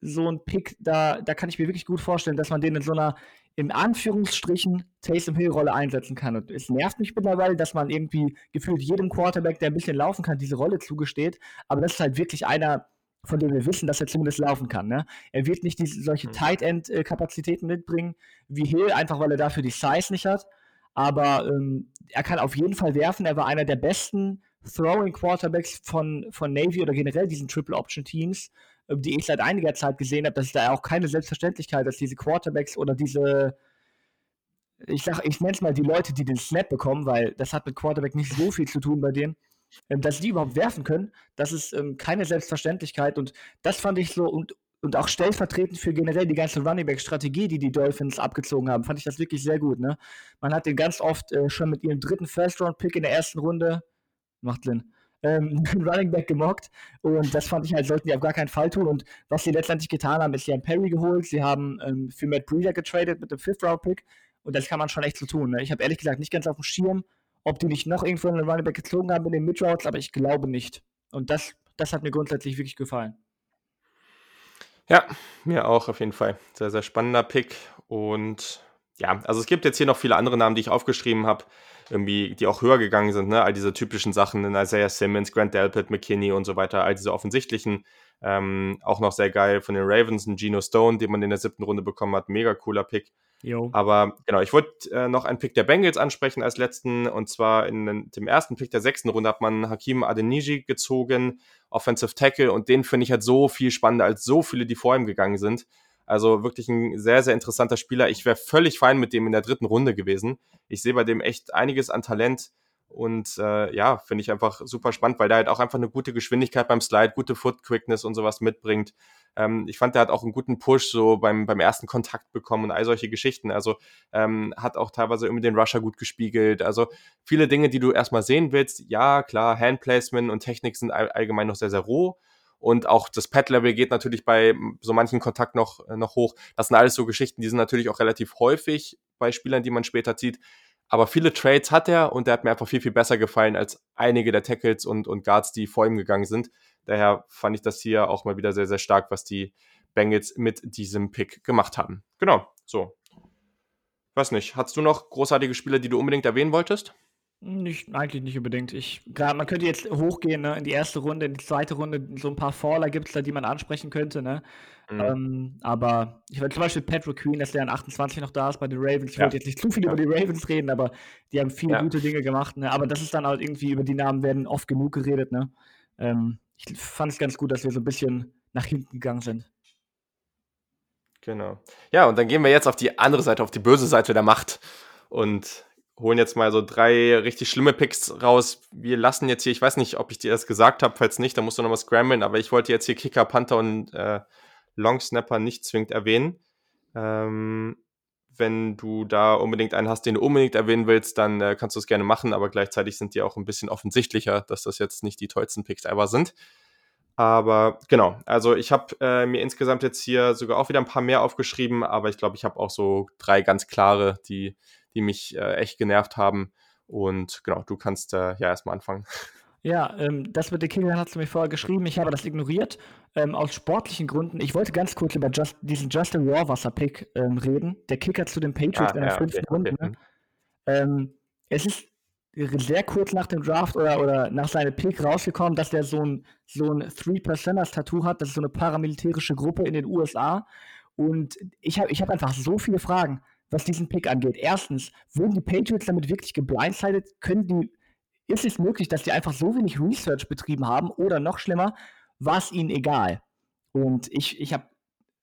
so ein Pick, da, da kann ich mir wirklich gut vorstellen, dass man den in so einer in Anführungsstrichen Taysom Hill Rolle einsetzen kann. Und es nervt mich mittlerweile, dass man irgendwie gefühlt jedem Quarterback, der ein bisschen laufen kann, diese Rolle zugesteht. Aber das ist halt wirklich einer, von dem wir wissen, dass er zumindest laufen kann. Ne? Er wird nicht diese, solche mhm. Tight End Kapazitäten mitbringen wie Hill, einfach weil er dafür die Size nicht hat. Aber ähm, er kann auf jeden Fall werfen. Er war einer der besten Throwing Quarterbacks von, von Navy oder generell diesen Triple Option Teams die ich seit einiger Zeit gesehen habe, dass es da auch keine Selbstverständlichkeit, dass diese Quarterbacks oder diese, ich sag, ich nenne es mal die Leute, die den Snap bekommen, weil das hat mit Quarterback nicht so viel zu tun bei denen, ähm, dass die überhaupt werfen können, das ist ähm, keine Selbstverständlichkeit und das fand ich so und, und auch stellvertretend für generell die ganze Running Back Strategie, die die Dolphins abgezogen haben, fand ich das wirklich sehr gut. Ne? Man hat den ganz oft äh, schon mit ihrem dritten First Round Pick in der ersten Runde macht Lynn ähm, Running Back gemockt. Und das fand ich halt, sollten die auf gar keinen Fall tun. Und was sie letztendlich getan haben, ist, sie haben Perry geholt, sie haben ähm, für Matt Breeder getradet mit dem Fifth-Round-Pick. Und das kann man schon echt so tun. Ne? Ich habe ehrlich gesagt nicht ganz auf dem Schirm, ob die nicht noch irgendwo einen Running Back gezogen haben in den Midroutes, aber ich glaube nicht. Und das, das hat mir grundsätzlich wirklich gefallen.
Ja, mir auch auf jeden Fall. Sehr, sehr spannender Pick. Und ja, also es gibt jetzt hier noch viele andere Namen, die ich aufgeschrieben habe irgendwie, die auch höher gegangen sind, ne? all diese typischen Sachen, in Isaiah Simmons, Grant Delpit, McKinney und so weiter, all diese offensichtlichen, ähm, auch noch sehr geil von den Ravens, ein Geno Stone, den man in der siebten Runde bekommen hat, mega cooler Pick. Jo. Aber genau, ich wollte äh, noch einen Pick der Bengals ansprechen als letzten, und zwar in dem ersten Pick der sechsten Runde hat man Hakim Adeniji gezogen, Offensive Tackle, und den finde ich halt so viel spannender als so viele, die vor ihm gegangen sind. Also wirklich ein sehr, sehr interessanter Spieler. Ich wäre völlig fein mit dem in der dritten Runde gewesen. Ich sehe bei dem echt einiges an Talent. Und äh, ja, finde ich einfach super spannend, weil der halt auch einfach eine gute Geschwindigkeit beim Slide, gute Foot Quickness und sowas mitbringt. Ähm, ich fand, der hat auch einen guten Push so beim, beim ersten Kontakt bekommen und all solche Geschichten. Also ähm, hat auch teilweise irgendwie den Rusher gut gespiegelt. Also viele Dinge, die du erstmal sehen willst. Ja, klar, Handplacement und Technik sind all, allgemein noch sehr, sehr roh. Und auch das Pad-Level geht natürlich bei so manchen Kontakt noch, äh, noch hoch. Das sind alles so Geschichten, die sind natürlich auch relativ häufig bei Spielern, die man später zieht. Aber viele Trades hat er und der hat mir einfach viel, viel besser gefallen als einige der Tackles und, und Guards, die vor ihm gegangen sind. Daher fand ich das hier auch mal wieder sehr, sehr stark, was die Bengals mit diesem Pick gemacht haben. Genau, so. weiß nicht, hast du noch großartige Spieler, die du unbedingt erwähnen wolltest?
Nicht, eigentlich nicht unbedingt. Ich, grad, man könnte jetzt hochgehen ne, in die erste Runde, in die zweite Runde, so ein paar Faller gibt es da, die man ansprechen könnte. Ne? Mhm. Ähm, aber ich will zum Beispiel Patrick Queen, dass der an 28 noch da ist bei den Ravens. Ich ja. wollte jetzt nicht zu viel ja. über die Ravens reden, aber die haben viele ja. gute Dinge gemacht. Ne? Aber das ist dann halt irgendwie, über die Namen werden oft genug geredet. Ne? Ähm, ich fand es ganz gut, dass wir so ein bisschen nach hinten gegangen sind.
Genau. Ja, und dann gehen wir jetzt auf die andere Seite, auf die böse Seite der Macht. Und holen jetzt mal so drei richtig schlimme Picks raus. Wir lassen jetzt hier, ich weiß nicht, ob ich dir das gesagt habe, falls nicht, dann musst du nochmal scramblen, aber ich wollte jetzt hier Kicker, Panther und äh, Long Snapper nicht zwingend erwähnen. Ähm, wenn du da unbedingt einen hast, den du unbedingt erwähnen willst, dann äh, kannst du es gerne machen, aber gleichzeitig sind die auch ein bisschen offensichtlicher, dass das jetzt nicht die tollsten Picks ever sind. Aber genau, also ich habe äh, mir insgesamt jetzt hier sogar auch wieder ein paar mehr aufgeschrieben, aber ich glaube, ich habe auch so drei ganz klare, die, die mich äh, echt genervt haben. Und genau, du kannst äh, ja erstmal anfangen.
Ja, ähm, das mit den Kickern hast du mir vorher geschrieben. Ich habe das ignoriert. Ähm, aus sportlichen Gründen. Ich wollte ganz kurz über Just, diesen Justin Rohrwasser-Pick ähm, reden. Der Kicker zu den Patriots ah, in der ja, fünften okay, Runde. Okay. Ne? Ähm, es ist sehr kurz nach dem Draft oder, oder nach seinem Pick rausgekommen, dass der so ein, so ein Three-Percenters-Tattoo hat. Das ist so eine paramilitärische Gruppe in den USA. Und ich habe ich hab einfach so viele Fragen, was diesen Pick angeht. Erstens, wurden die Patriots damit wirklich geblindsided? Können die, ist es möglich, dass die einfach so wenig Research betrieben haben? Oder noch schlimmer, war es ihnen egal? Und ich, ich habe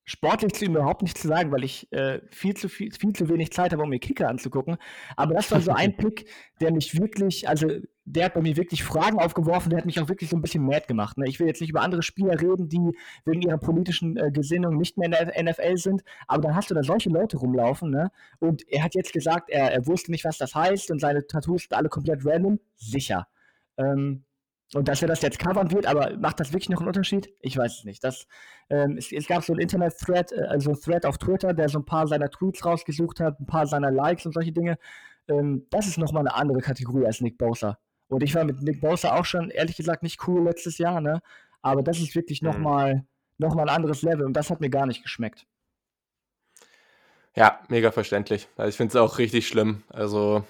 sportlich zu ihm überhaupt nichts zu sagen, weil ich äh, viel, zu viel, viel zu wenig Zeit habe, um mir Kicker anzugucken. Aber das war so ein Pick, der mich wirklich, also der hat bei mir wirklich Fragen aufgeworfen, der hat mich auch wirklich so ein bisschen mad gemacht. Ne? Ich will jetzt nicht über andere Spieler reden, die wegen ihrer politischen äh, Gesinnung nicht mehr in der NFL sind, aber dann hast du da solche Leute rumlaufen. Ne? Und er hat jetzt gesagt, er, er wusste nicht, was das heißt und seine Tattoos sind alle komplett random. Sicher. Ähm, und dass er das jetzt covern wird, aber macht das wirklich noch einen Unterschied? Ich weiß es nicht. Das, ähm, es, es, gab so einen Internet-Thread, äh, also ein Thread auf Twitter, der so ein paar seiner Tweets rausgesucht hat, ein paar seiner Likes und solche Dinge. Ähm, das ist nochmal eine andere Kategorie als Nick Bosa. Und ich war mit Nick Bosa auch schon, ehrlich gesagt, nicht cool letztes Jahr, ne? Aber das ist wirklich nochmal mhm. noch mal ein anderes Level und das hat mir gar nicht geschmeckt.
Ja, mega verständlich. Also ich finde es auch richtig schlimm. Also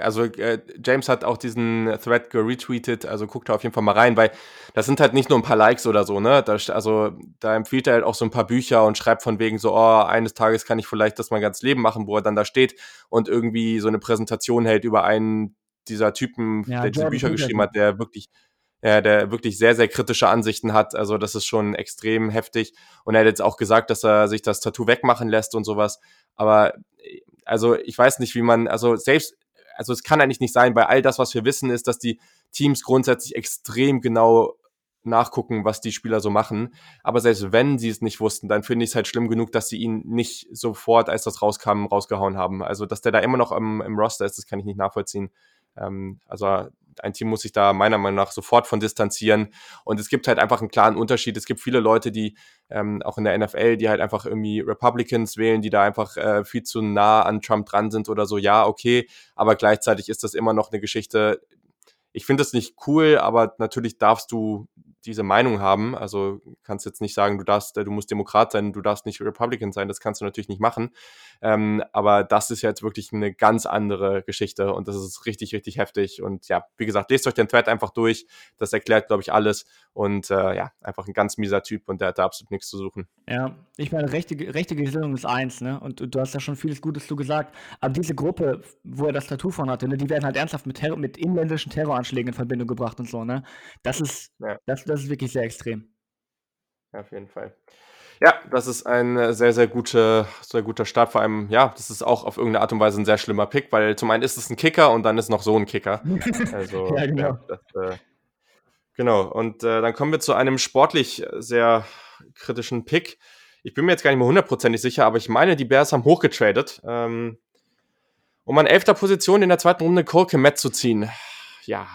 also äh, James hat auch diesen Thread geretweetet, also guckt da auf jeden Fall mal rein, weil das sind halt nicht nur ein paar Likes oder so, ne? Da, also da empfiehlt er halt auch so ein paar Bücher und schreibt von wegen so, oh, eines Tages kann ich vielleicht das mein ganzes Leben machen, wo er dann da steht und irgendwie so eine Präsentation hält über einen dieser Typen, ja, der diese Bücher geschrieben hat, der wirklich, ja, der wirklich sehr, sehr kritische Ansichten hat. Also das ist schon extrem heftig. Und er hat jetzt auch gesagt, dass er sich das Tattoo wegmachen lässt und sowas. Aber also ich weiß nicht, wie man, also selbst also es kann eigentlich nicht sein, weil all das, was wir wissen, ist, dass die Teams grundsätzlich extrem genau nachgucken, was die Spieler so machen. Aber selbst wenn sie es nicht wussten, dann finde ich es halt schlimm genug, dass sie ihn nicht sofort, als das rauskam, rausgehauen haben. Also, dass der da immer noch im, im Roster ist, das kann ich nicht nachvollziehen. Ähm, also ein Team muss sich da meiner Meinung nach sofort von distanzieren. Und es gibt halt einfach einen klaren Unterschied. Es gibt viele Leute, die ähm, auch in der NFL, die halt einfach irgendwie Republicans wählen, die da einfach äh, viel zu nah an Trump dran sind oder so. Ja, okay. Aber gleichzeitig ist das immer noch eine Geschichte. Ich finde das nicht cool, aber natürlich darfst du diese Meinung haben. Also kannst jetzt nicht sagen, du darfst, du musst Demokrat sein, du darfst nicht Republican sein, das kannst du natürlich nicht machen. Ähm, aber das ist jetzt wirklich eine ganz andere Geschichte und das ist richtig, richtig heftig. Und ja, wie gesagt, lest euch den Thread einfach durch. Das erklärt, glaube ich, alles. Und äh, ja, einfach ein ganz mieser Typ und der hat da absolut nichts zu suchen.
Ja, ich meine, rechte, rechte Gesinnung ist eins, ne? Und du hast ja schon vieles Gutes zu gesagt. Aber diese Gruppe, wo er das Tattoo von hatte, ne, die werden halt ernsthaft mit, Terror, mit inländischen Terroranschlägen in Verbindung gebracht und so, ne? Das ist, ja. das, das ist wirklich sehr extrem.
Ja, auf jeden Fall. Ja, das ist ein sehr, sehr, gute, sehr guter Start. Vor allem, ja, das ist auch auf irgendeine Art und Weise ein sehr schlimmer Pick, weil zum einen ist es ein Kicker und dann ist noch so ein Kicker. Also, ja, genau. Ja, das, äh, genau. Und äh, dann kommen wir zu einem sportlich sehr kritischen Pick. Ich bin mir jetzt gar nicht mehr hundertprozentig sicher, aber ich meine, die Bears haben hochgetradet, ähm, um an elfter Position in der zweiten Runde Cole Komet zu ziehen. Ja,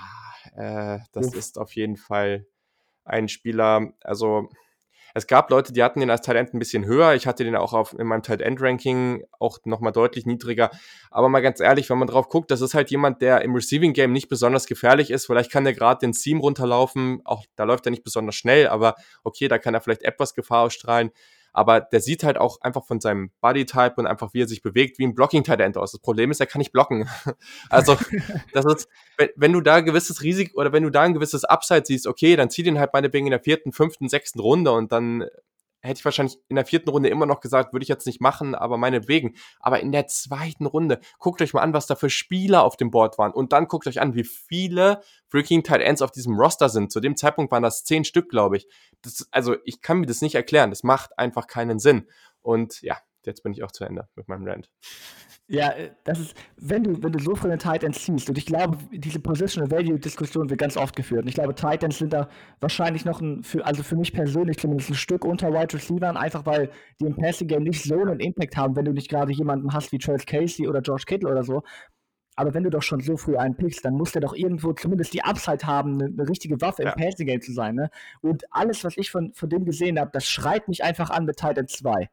äh, das Uff. ist auf jeden Fall ein Spieler, also es gab Leute, die hatten den als Talent ein bisschen höher. Ich hatte den auch auf, in meinem Tight End Ranking auch nochmal deutlich niedriger. Aber mal ganz ehrlich, wenn man drauf guckt, das ist halt jemand, der im Receiving Game nicht besonders gefährlich ist. Vielleicht kann der gerade den Seam runterlaufen. Auch da läuft er nicht besonders schnell, aber okay, da kann er vielleicht etwas Gefahr ausstrahlen. Aber der sieht halt auch einfach von seinem Bodytype und einfach wie er sich bewegt, wie ein Blocking Tight End aus. Das Problem ist, er kann nicht blocken. also, das ist, wenn, wenn du da ein gewisses Risiko oder wenn du da ein gewisses Upside siehst, okay, dann zieh den halt meinetwegen in der vierten, fünften, sechsten Runde und dann hätte ich wahrscheinlich in der vierten Runde immer noch gesagt, würde ich jetzt nicht machen, aber meinetwegen. Aber in der zweiten Runde, guckt euch mal an, was da für Spieler auf dem Board waren. Und dann guckt euch an, wie viele freaking Tight Ends auf diesem Roster sind. Zu dem Zeitpunkt waren das zehn Stück, glaube ich. Das, also ich kann mir das nicht erklären. Das macht einfach keinen Sinn. Und ja, jetzt bin ich auch zu Ende mit meinem Rant.
Ja, äh, das ist, wenn du, wenn du so von den Titans ziehst, und ich glaube, diese Positional Value-Diskussion wird ganz oft geführt. Und ich glaube, Titans sind da wahrscheinlich noch ein, für, also für mich persönlich zumindest ein Stück unter Wide Receivers, einfach weil die im Passing Game nicht so einen Impact haben, wenn du nicht gerade jemanden hast wie Charles Casey oder George Kittle oder so. Aber wenn du doch schon so früh einen pickst, dann muss der doch irgendwo zumindest die Upside haben, eine, eine richtige Waffe ja. im Passing Game zu sein. Ne? Und alles, was ich von, von dem gesehen habe, das schreit mich einfach an mit Titan 2.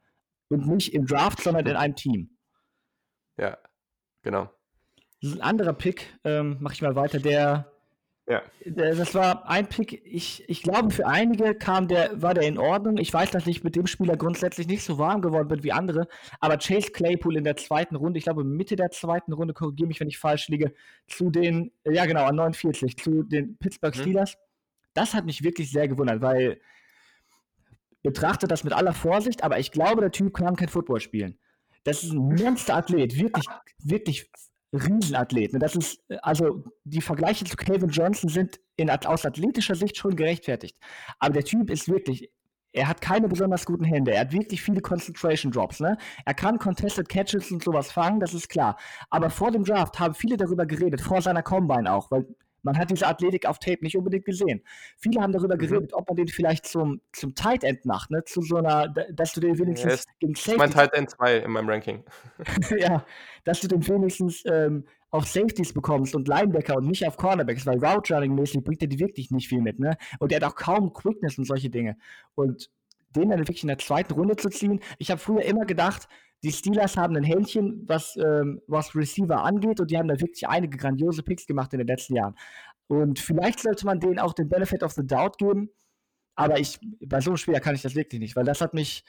Und nicht im Draft, sondern in einem Team.
Ja, genau.
Ein anderer Pick, ähm, mache ich mal weiter, der, ja. Der, das war ein Pick, ich, ich glaube, für einige kam der, war der in Ordnung. Ich weiß, dass ich mit dem Spieler grundsätzlich nicht so warm geworden bin wie andere, aber Chase Claypool in der zweiten Runde, ich glaube Mitte der zweiten Runde, korrigiere mich, wenn ich falsch liege, zu den, ja genau, an 49, zu den Pittsburgh mhm. Steelers. Mhm. Das hat mich wirklich sehr gewundert, weil betrachte das mit aller Vorsicht, aber ich glaube, der Typ kann kein Football spielen. Das ist ein Monsterathlet, wirklich, wirklich Riesenathlet. Ne? Das ist, also die Vergleiche zu Calvin Johnson sind in, aus athletischer Sicht schon gerechtfertigt. Aber der Typ ist wirklich, er hat keine besonders guten Hände. Er hat wirklich viele Concentration Drops. Ne? Er kann Contested Catches und sowas fangen, das ist klar. Aber vor dem Draft haben viele darüber geredet, vor seiner Combine auch, weil man hat diese Athletik auf Tape nicht unbedingt gesehen. Viele haben darüber mhm. geredet, ob man den vielleicht zum, zum Tight End macht, ne? Zu so einer, dass du den wenigstens ja,
gegen Safety. Mein Tight End 2 in meinem Ranking.
ja, dass du den wenigstens ähm, auf Safeties bekommst und Linebacker und nicht auf Cornerbacks, weil Route Running mäßig bringt er die wirklich nicht viel mit, ne? Und er hat auch kaum Quickness und solche Dinge. Und den dann wirklich in der zweiten Runde zu ziehen, ich habe früher immer gedacht, die Steelers haben ein Händchen, was, ähm, was Receiver angeht und die haben da wirklich einige grandiose Picks gemacht in den letzten Jahren. Und vielleicht sollte man denen auch den Benefit of the Doubt geben, aber ich, bei so einem Spieler kann ich das wirklich nicht, weil das hat mich,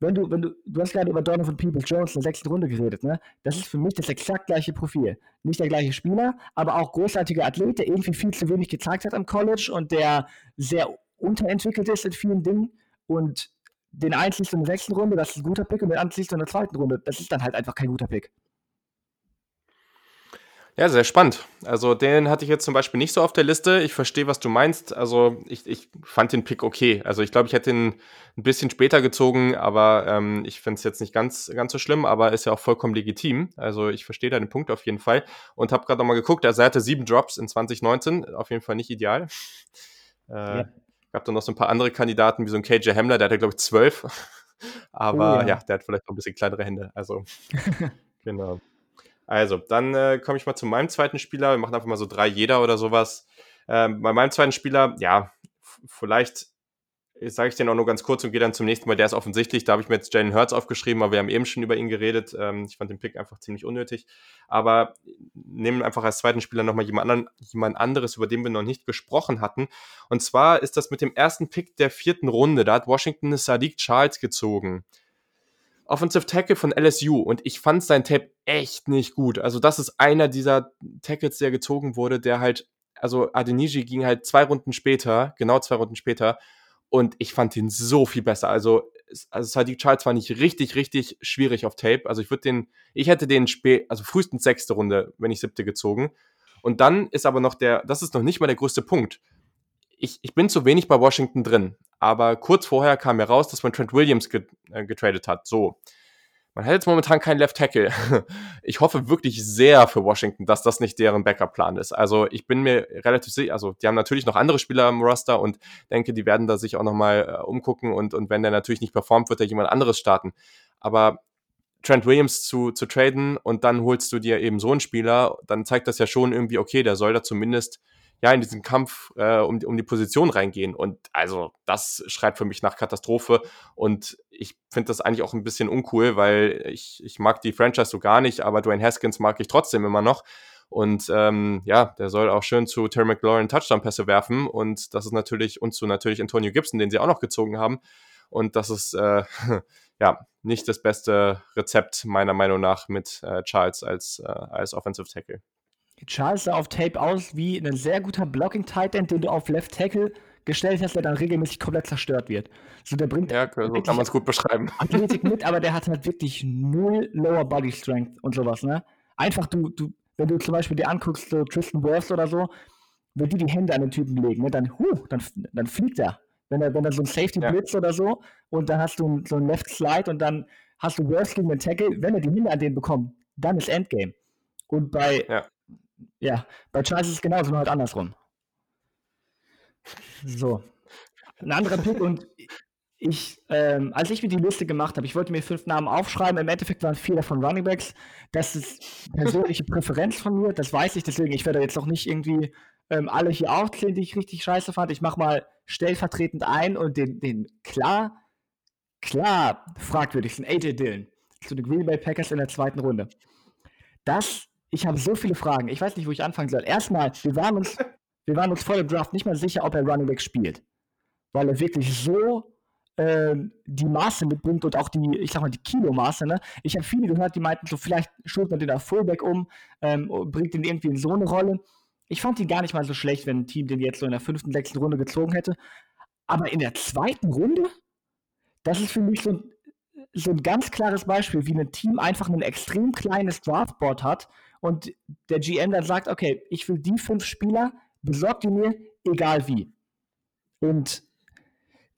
wenn du, wenn du, du hast gerade über Donovan Peoples Jones in der sechsten Runde geredet, ne? Das ist für mich das exakt gleiche Profil. Nicht der gleiche Spieler, aber auch großartiger Athlet, der irgendwie viel zu wenig gezeigt hat am College und der sehr unterentwickelt ist in vielen Dingen und den einen in der sechsten Runde, das ist ein guter Pick, und den anderen in der zweiten Runde, das ist dann halt einfach kein guter Pick.
Ja, sehr spannend. Also den hatte ich jetzt zum Beispiel nicht so auf der Liste. Ich verstehe, was du meinst. Also ich, ich fand den Pick okay. Also ich glaube, ich hätte ihn ein bisschen später gezogen, aber ähm, ich finde es jetzt nicht ganz, ganz so schlimm, aber ist ja auch vollkommen legitim. Also ich verstehe deinen Punkt auf jeden Fall und habe gerade nochmal geguckt. Also er hatte sieben Drops in 2019. Auf jeden Fall nicht ideal. Äh, ja. Gab dann noch so ein paar andere Kandidaten, wie so ein KJ Hamler, der hatte, glaube ich, zwölf. Aber oh, ja. ja, der hat vielleicht noch ein bisschen kleinere Hände. Also, genau. Also, dann äh, komme ich mal zu meinem zweiten Spieler. Wir machen einfach mal so drei jeder oder sowas. Ähm, bei meinem zweiten Spieler, ja, vielleicht sage ich den auch nur ganz kurz und gehe dann zum nächsten Mal. Der ist offensichtlich, da habe ich mir jetzt Jalen Hurts aufgeschrieben, aber wir haben eben schon über ihn geredet. Ähm, ich fand den Pick einfach ziemlich unnötig. Aber nehmen einfach als zweiten Spieler nochmal jemand, anderen, jemand anderes, über den wir noch nicht gesprochen hatten. Und zwar ist das mit dem ersten Pick der vierten Runde. Da hat Washington Sadiq Charles gezogen. Offensive Tackle von LSU und ich fand sein Tape echt nicht gut. Also das ist einer dieser Tackles, der gezogen wurde, der halt, also Adeniji ging halt zwei Runden später, genau zwei Runden später und ich fand ihn so viel besser. Also, also Sadiq Charles war nicht richtig, richtig schwierig auf Tape. Also ich würde den, ich hätte den spät, also frühestens sechste Runde, wenn nicht siebte gezogen. Und dann ist aber noch der, das ist noch nicht mal der größte Punkt. Ich, ich bin zu wenig bei Washington drin. Aber kurz vorher kam heraus, dass man Trent Williams äh, getradet hat. So. Man hat jetzt momentan keinen Left Tackle. Ich hoffe wirklich sehr für Washington, dass das nicht deren Backup-Plan ist. Also ich bin mir relativ sicher, also die haben natürlich noch andere Spieler im Roster und denke, die werden da sich auch nochmal äh, umgucken und, und wenn der natürlich nicht performt, wird er jemand anderes starten. Aber Trent Williams zu, zu traden und dann holst du dir eben so einen Spieler, dann zeigt das ja schon irgendwie, okay, der soll da zumindest ja in diesen Kampf äh, um, um die Position reingehen. Und also das schreit für mich nach Katastrophe. Und ich finde das eigentlich auch ein bisschen uncool, weil ich, ich mag die Franchise so gar nicht, aber Dwayne Haskins mag ich trotzdem immer noch. Und ähm, ja, der soll auch schön zu Terry McLaurin Touchdown-Pässe werfen. Und das ist natürlich, und zu natürlich Antonio Gibson, den sie auch noch gezogen haben. Und das ist äh, ja nicht das beste Rezept meiner Meinung nach mit äh, Charles als, äh, als Offensive Tackle.
Charles sah auf Tape aus wie ein sehr guter Blocking Tight End, den du auf Left Tackle gestellt hast, der dann regelmäßig komplett zerstört wird.
So, der bringt ja, so kann man es gut beschreiben.
Athletik mit, aber der hat halt wirklich null Lower Body Strength und sowas, ne? Einfach du, du, wenn du zum Beispiel dir anguckst, so Tristan Wirfs oder so, wenn die die Hände an den Typen legen, ne, dann, huh, dann, dann fliegt er. Wenn er, wenn er so ein Safety ja. blitzt oder so und dann hast du so ein Left Slide und dann hast du Wirfs gegen den Tackle, wenn er die Hände an den bekommt, dann ist Endgame. Und bei, ja, ja bei Charles ist es genauso, nur halt andersrum. So. Ein anderer Pick und ich, ähm, als ich mir die Liste gemacht habe, ich wollte mir fünf Namen aufschreiben, im Endeffekt waren vier davon Runningbacks. Das ist persönliche Präferenz von mir, das weiß ich, deswegen, ich werde jetzt auch nicht irgendwie ähm, alle hier aufzählen, die ich richtig scheiße fand. Ich mache mal stellvertretend ein und den, den klar, klar fragwürdigsten AJ Dillon zu den Green Bay Packers in der zweiten Runde. Das, ich habe so viele Fragen, ich weiß nicht, wo ich anfangen soll. Erstmal, wir waren uns wir waren uns vor dem Draft nicht mal sicher, ob er Running Back spielt. Weil er wirklich so äh, die Maße mitbringt und auch die, ich sag mal, die Kilomaße. Ne? Ich habe viele gehört, die meinten so, vielleicht schult man den auf Fullback um, ähm, bringt ihn irgendwie in so eine Rolle. Ich fand ihn gar nicht mal so schlecht, wenn ein Team den jetzt so in der fünften, sechsten Runde gezogen hätte. Aber in der zweiten Runde, das ist für mich so ein, so ein ganz klares Beispiel, wie ein Team einfach ein extrem kleines Draftboard hat und der GM dann sagt, okay, ich will die fünf Spieler, besorgt die mir, egal wie. Und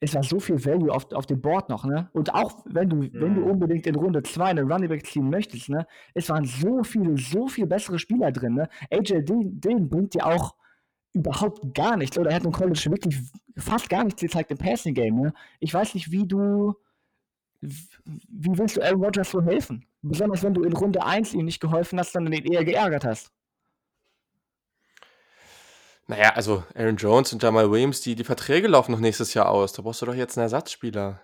es war so viel Value auf, auf dem Board noch, ne? Und auch wenn du, mhm. wenn du mhm. unbedingt in Runde 2 eine Running Back ziehen möchtest, ne? Es waren so viele, so viel bessere Spieler drin, ne? AJ Dillon bringt dir auch überhaupt gar nichts. Oder er hat im College wirklich fast gar nichts gezeigt im Passing Game, ne? Ich weiß nicht, wie du, wie willst du Aaron Rodgers so helfen? Besonders wenn du in Runde 1 ihm nicht geholfen hast, sondern ihn eher geärgert hast.
Naja, also Aaron Jones und Jamal Williams, die, die Verträge laufen noch nächstes Jahr aus. Da brauchst du doch jetzt einen Ersatzspieler.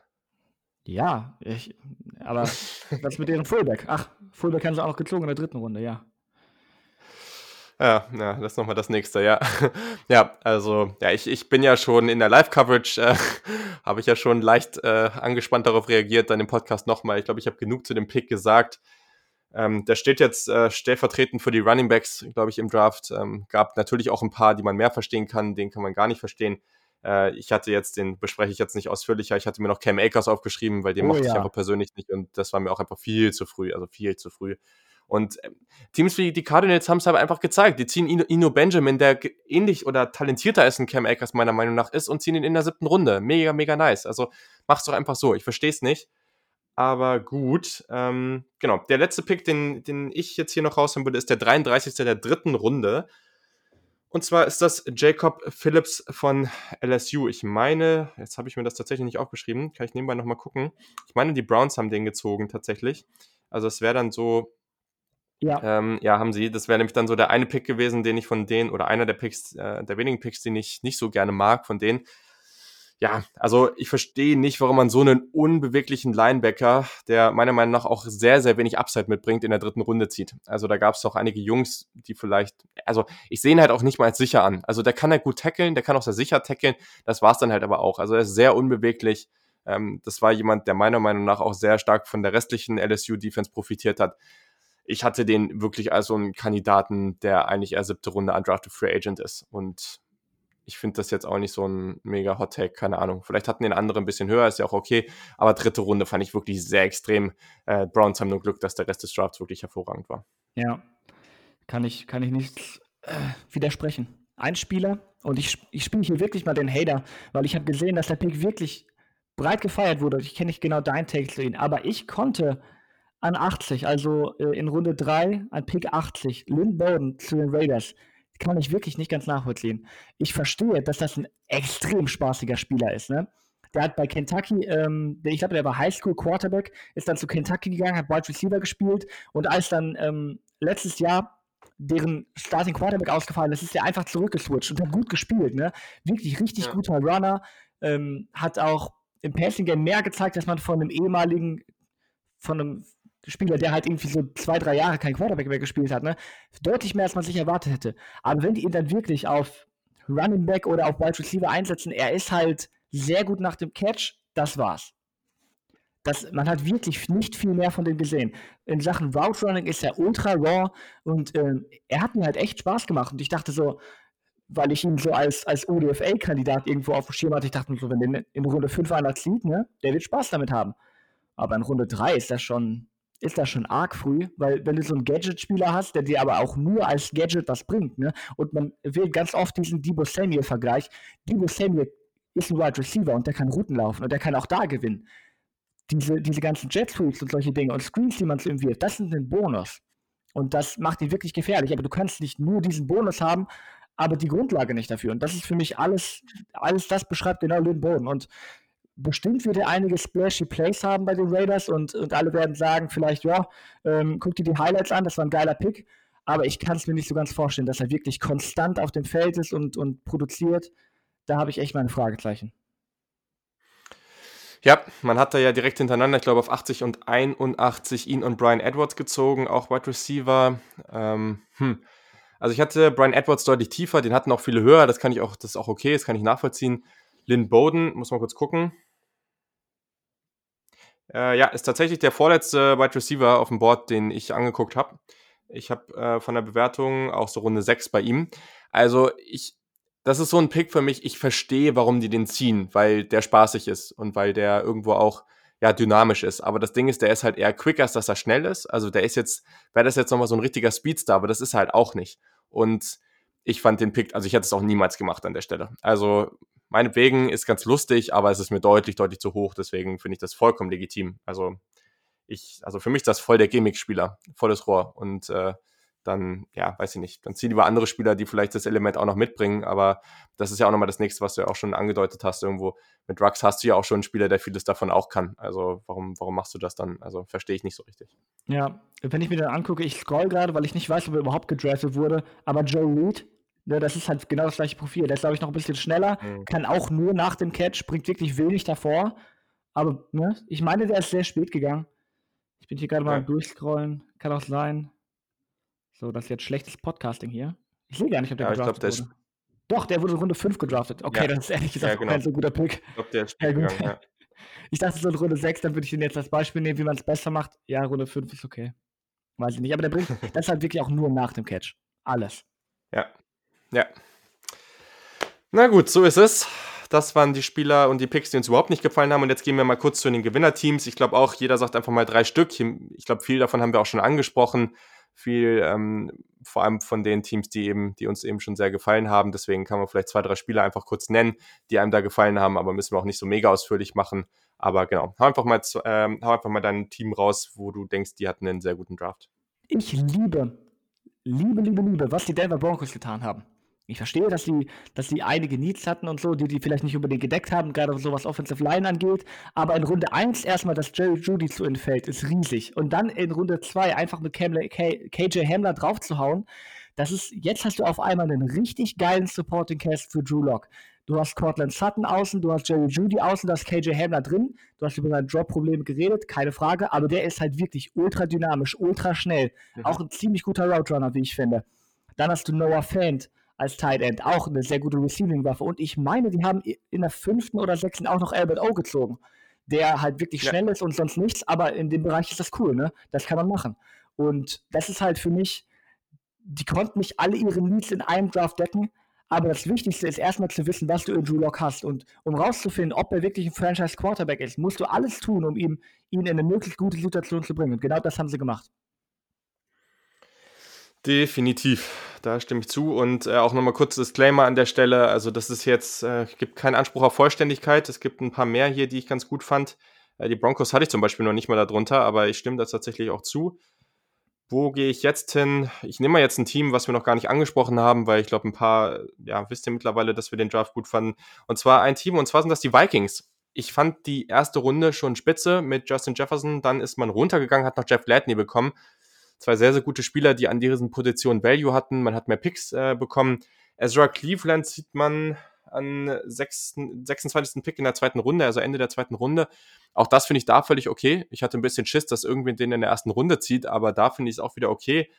Ja, ich, aber was mit deren Fullback? Ach, Fullback haben sie auch noch gezogen in der dritten Runde, ja.
Ja, ja, das ist nochmal das nächste, ja. ja, also, ja, ich, ich bin ja schon in der Live-Coverage, äh, habe ich ja schon leicht äh, angespannt darauf reagiert, dann im Podcast nochmal. Ich glaube, ich habe genug zu dem Pick gesagt. Ähm, der steht jetzt äh, stellvertretend für die Running Backs, glaube ich, im Draft. Ähm, gab natürlich auch ein paar, die man mehr verstehen kann, den kann man gar nicht verstehen. Äh, ich hatte jetzt, den bespreche ich jetzt nicht ausführlicher, ich hatte mir noch Cam Akers aufgeschrieben, weil den oh, mochte ja. ich einfach persönlich nicht und das war mir auch einfach viel zu früh, also viel zu früh. Und äh, Teams wie die Cardinals haben es aber einfach gezeigt. Die ziehen Ino, Benjamin, der ähnlich oder talentierter als ein Cam Akers meiner Meinung nach ist, und ziehen ihn in der siebten Runde. Mega, mega nice. Also mach's doch einfach so. Ich verstehe es nicht. Aber gut, ähm, genau. Der letzte Pick, den, den ich jetzt hier noch rausholen würde, ist der 33. der dritten Runde. Und zwar ist das Jacob Phillips von LSU. Ich meine, jetzt habe ich mir das tatsächlich nicht aufgeschrieben, kann ich nebenbei nochmal gucken. Ich meine, die Browns haben den gezogen tatsächlich. Also es wäre dann so, ja. Ähm, ja, haben sie. Das wäre nämlich dann so der eine Pick gewesen, den ich von denen, oder einer der Picks, äh, der wenigen Picks, den ich nicht so gerne mag, von denen ja, also ich verstehe nicht, warum man so einen unbeweglichen Linebacker, der meiner Meinung nach auch sehr, sehr wenig Upside mitbringt, in der dritten Runde zieht. Also da gab es doch einige Jungs, die vielleicht, also ich sehe ihn halt auch nicht mal als sicher an. Also der kann halt gut tackeln, der kann auch sehr sicher tackeln, das war's dann halt aber auch. Also er ist sehr unbeweglich. Ähm, das war jemand, der meiner Meinung nach auch sehr stark von der restlichen LSU-Defense profitiert hat. Ich hatte den wirklich als so einen Kandidaten, der eigentlich eher siebte Runde undrafted Free Agent ist. Und ich finde das jetzt auch nicht so ein mega Hot Take, keine Ahnung. Vielleicht hatten den anderen ein bisschen höher, ist ja auch okay. Aber dritte Runde fand ich wirklich sehr extrem. Äh, Browns haben nur Glück, dass der Rest des Drafts wirklich hervorragend war.
Ja, kann ich, kann ich nicht äh, widersprechen. Ein Spieler, und ich, ich spiele hier wirklich mal den Hater, weil ich habe gesehen, dass der Pick wirklich breit gefeiert wurde. Ich kenne nicht genau deinen Take zu ihm, aber ich konnte an 80, also äh, in Runde 3, an Pick 80, Lynn Bowden zu den Raiders kann ich wirklich nicht ganz nachvollziehen. Ich verstehe, dass das ein extrem spaßiger Spieler ist. Ne? Der hat bei Kentucky, ähm, ich glaube, der war Highschool Quarterback, ist dann zu Kentucky gegangen, hat Wide Receiver gespielt und als dann ähm, letztes Jahr deren Starting Quarterback ausgefallen ist, ist er einfach zurückgeswitcht und hat gut gespielt. Ne? Wirklich richtig ja. guter Runner. Ähm, hat auch im Passing Game mehr gezeigt, dass man von einem ehemaligen, von einem Spieler, der halt irgendwie so zwei, drei Jahre kein Quarterback mehr gespielt hat, ne? Deutlich mehr, als man sich erwartet hätte. Aber wenn die ihn dann wirklich auf Running Back oder auf Wide Receiver einsetzen, er ist halt sehr gut nach dem Catch, das war's. Das, man hat wirklich nicht viel mehr von dem gesehen. In Sachen Route Running ist er ultra raw und äh, er hat mir halt echt Spaß gemacht. Und ich dachte so, weil ich ihn so als, als ODFA-Kandidat irgendwo auf dem Schirm hatte, ich dachte mir so, wenn der in Runde 5 einer zieht, ne, der wird Spaß damit haben. Aber in Runde 3 ist das schon, ist das schon arg früh, weil wenn du so einen Gadget-Spieler hast, der dir aber auch nur als Gadget was bringt, ne, und man wählt ganz oft diesen Debo Samuel-Vergleich. Debo Samuel ist ein Wide Receiver und der kann Routen laufen und der kann auch da gewinnen. Diese, diese ganzen Jet Sweeps und solche Dinge und Screens, die man zu ihm wirft, das sind ein Bonus. Und das macht ihn wirklich gefährlich. Aber du kannst nicht nur diesen Bonus haben, aber die Grundlage nicht dafür. Und das ist für mich alles, alles das beschreibt genau Lynn Bowden. Und bestimmt wird er einige splashy Plays haben bei den Raiders und, und alle werden sagen, vielleicht, ja, ähm, guck dir die Highlights an, das war ein geiler Pick. Aber ich kann es mir nicht so ganz vorstellen, dass er wirklich konstant auf dem Feld ist und, und produziert. Da habe ich echt meine Fragezeichen.
Ja, man hat da ja direkt hintereinander, ich glaube, auf 80 und 81 ihn und Brian Edwards gezogen, auch Wide Receiver. Ähm, hm. Also ich hatte Brian Edwards deutlich tiefer, den hatten auch viele höher, das kann ich auch, das ist auch okay, das kann ich nachvollziehen. Lynn Bowden, muss man kurz gucken. Äh, ja, ist tatsächlich der vorletzte Wide Receiver auf dem Board, den ich angeguckt habe. Ich habe äh, von der Bewertung auch so Runde 6 bei ihm. Also ich, das ist so ein Pick für mich, ich verstehe, warum die den ziehen, weil der spaßig ist und weil der irgendwo auch ja, dynamisch ist. Aber das Ding ist, der ist halt eher quicker, als dass er schnell ist. Also der ist jetzt, wäre das jetzt nochmal so ein richtiger Speedstar, aber das ist halt auch nicht. Und ich fand den Pick, also ich hätte es auch niemals gemacht an der Stelle. Also meinetwegen ist ganz lustig, aber es ist mir deutlich, deutlich zu hoch. Deswegen finde ich das vollkommen legitim. Also ich, also für mich ist das voll der Gimmick-Spieler, volles Rohr. Und äh, dann, ja, weiß ich nicht, dann zieh lieber andere Spieler, die vielleicht das Element auch noch mitbringen, aber das ist ja auch nochmal das nächste, was du ja auch schon angedeutet hast, irgendwo. Mit Rux hast du ja auch schon einen Spieler, der vieles davon auch kann. Also warum, warum machst du das dann? Also verstehe ich nicht so richtig.
Ja, wenn ich mir dann angucke, ich scroll gerade, weil ich nicht weiß, ob er überhaupt gedraftet wurde, aber Joe Reed, ne, das ist halt genau das gleiche Profil. Der ist, glaube ich, noch ein bisschen schneller, mhm. kann auch nur nach dem Catch, bringt wirklich wenig davor. Aber ne, ich meine, der ist sehr spät gegangen. Ich bin hier gerade ja. mal durchscrollen. Kann auch sein. So, das ist jetzt schlechtes Podcasting hier. Ich sehe gar nicht, ob der ja, gedraftet glaub, der wurde. Doch, der wurde Runde 5 gedraftet. Okay, ja. das ist ehrlich gesagt ja, genau. kein so guter Pick. Ich glaube, der ist ja, gut. Ja. Ich dachte so in Runde 6, dann würde ich den jetzt als Beispiel nehmen, wie man es besser macht. Ja, Runde 5 ist okay. Weiß ich nicht. Aber der bringt das halt wirklich auch nur nach dem Catch. Alles.
Ja. Ja. Na gut, so ist es. Das waren die Spieler und die Picks, die uns überhaupt nicht gefallen haben. Und jetzt gehen wir mal kurz zu den Gewinnerteams. Ich glaube auch, jeder sagt einfach mal drei Stück. Ich glaube, viel davon haben wir auch schon angesprochen viel, ähm, vor allem von den Teams, die eben, die uns eben schon sehr gefallen haben. Deswegen kann man vielleicht zwei, drei Spieler einfach kurz nennen, die einem da gefallen haben, aber müssen wir auch nicht so mega ausführlich machen. Aber genau, hau einfach mal, ähm, hau einfach mal dein Team raus, wo du denkst, die hatten einen sehr guten Draft.
Ich liebe, liebe, liebe, liebe, was die Denver Broncos getan haben. Ich verstehe, dass sie, dass sie einige Needs hatten und so, die die vielleicht nicht unbedingt gedeckt haben, gerade so was Offensive Line angeht. Aber in Runde 1 erstmal, dass Jerry Judy zu ihnen fällt, ist riesig. Und dann in Runde 2 einfach mit KJ Hamler draufzuhauen, das ist, jetzt hast du auf einmal einen richtig geilen Supporting Cast für Drew Lock. Du hast Cortland Sutton außen, du hast Jerry Judy außen, du hast KJ Hamler drin. Du hast über seine Drop-Probleme geredet, keine Frage, aber der ist halt wirklich ultra dynamisch, ultra schnell. Mhm. Auch ein ziemlich guter Route Runner, wie ich finde. Dann hast du Noah Fant, als Tight End auch eine sehr gute Receiving-Waffe. Und ich meine, die haben in der fünften oder sechsten auch noch Albert O gezogen, der halt wirklich schnell ja. ist und sonst nichts, aber in dem Bereich ist das cool, ne? Das kann man machen. Und das ist halt für mich, die konnten nicht alle ihre Needs in einem Draft decken, aber das Wichtigste ist erstmal zu wissen, was du in Drew Lock hast. Und um rauszufinden, ob er wirklich ein Franchise-Quarterback ist, musst du alles tun, um ihm, ihn in eine möglichst gute Situation zu bringen. Und genau das haben sie gemacht.
Definitiv, da stimme ich zu. Und äh, auch nochmal kurz Disclaimer an der Stelle. Also, das ist jetzt, äh, gibt keinen Anspruch auf Vollständigkeit. Es gibt ein paar mehr hier, die ich ganz gut fand. Äh, die Broncos hatte ich zum Beispiel noch nicht mal darunter, aber ich stimme das tatsächlich auch zu. Wo gehe ich jetzt hin? Ich nehme mal jetzt ein Team, was wir noch gar nicht angesprochen haben, weil ich glaube, ein paar, ja, wisst ihr mittlerweile, dass wir den Draft gut fanden. Und zwar ein Team, und zwar sind das die Vikings. Ich fand die erste Runde schon spitze mit Justin Jefferson. Dann ist man runtergegangen, hat noch Jeff Gladney bekommen zwei sehr, sehr gute Spieler, die an diesen Positionen Value hatten. Man hat mehr Picks äh, bekommen. Ezra Cleveland sieht man an 6, 26. Pick in der zweiten Runde, also Ende der zweiten Runde. Auch das finde ich da völlig okay. Ich hatte ein bisschen Schiss, dass irgendwen den in der ersten Runde zieht, aber da finde ich es auch wieder okay.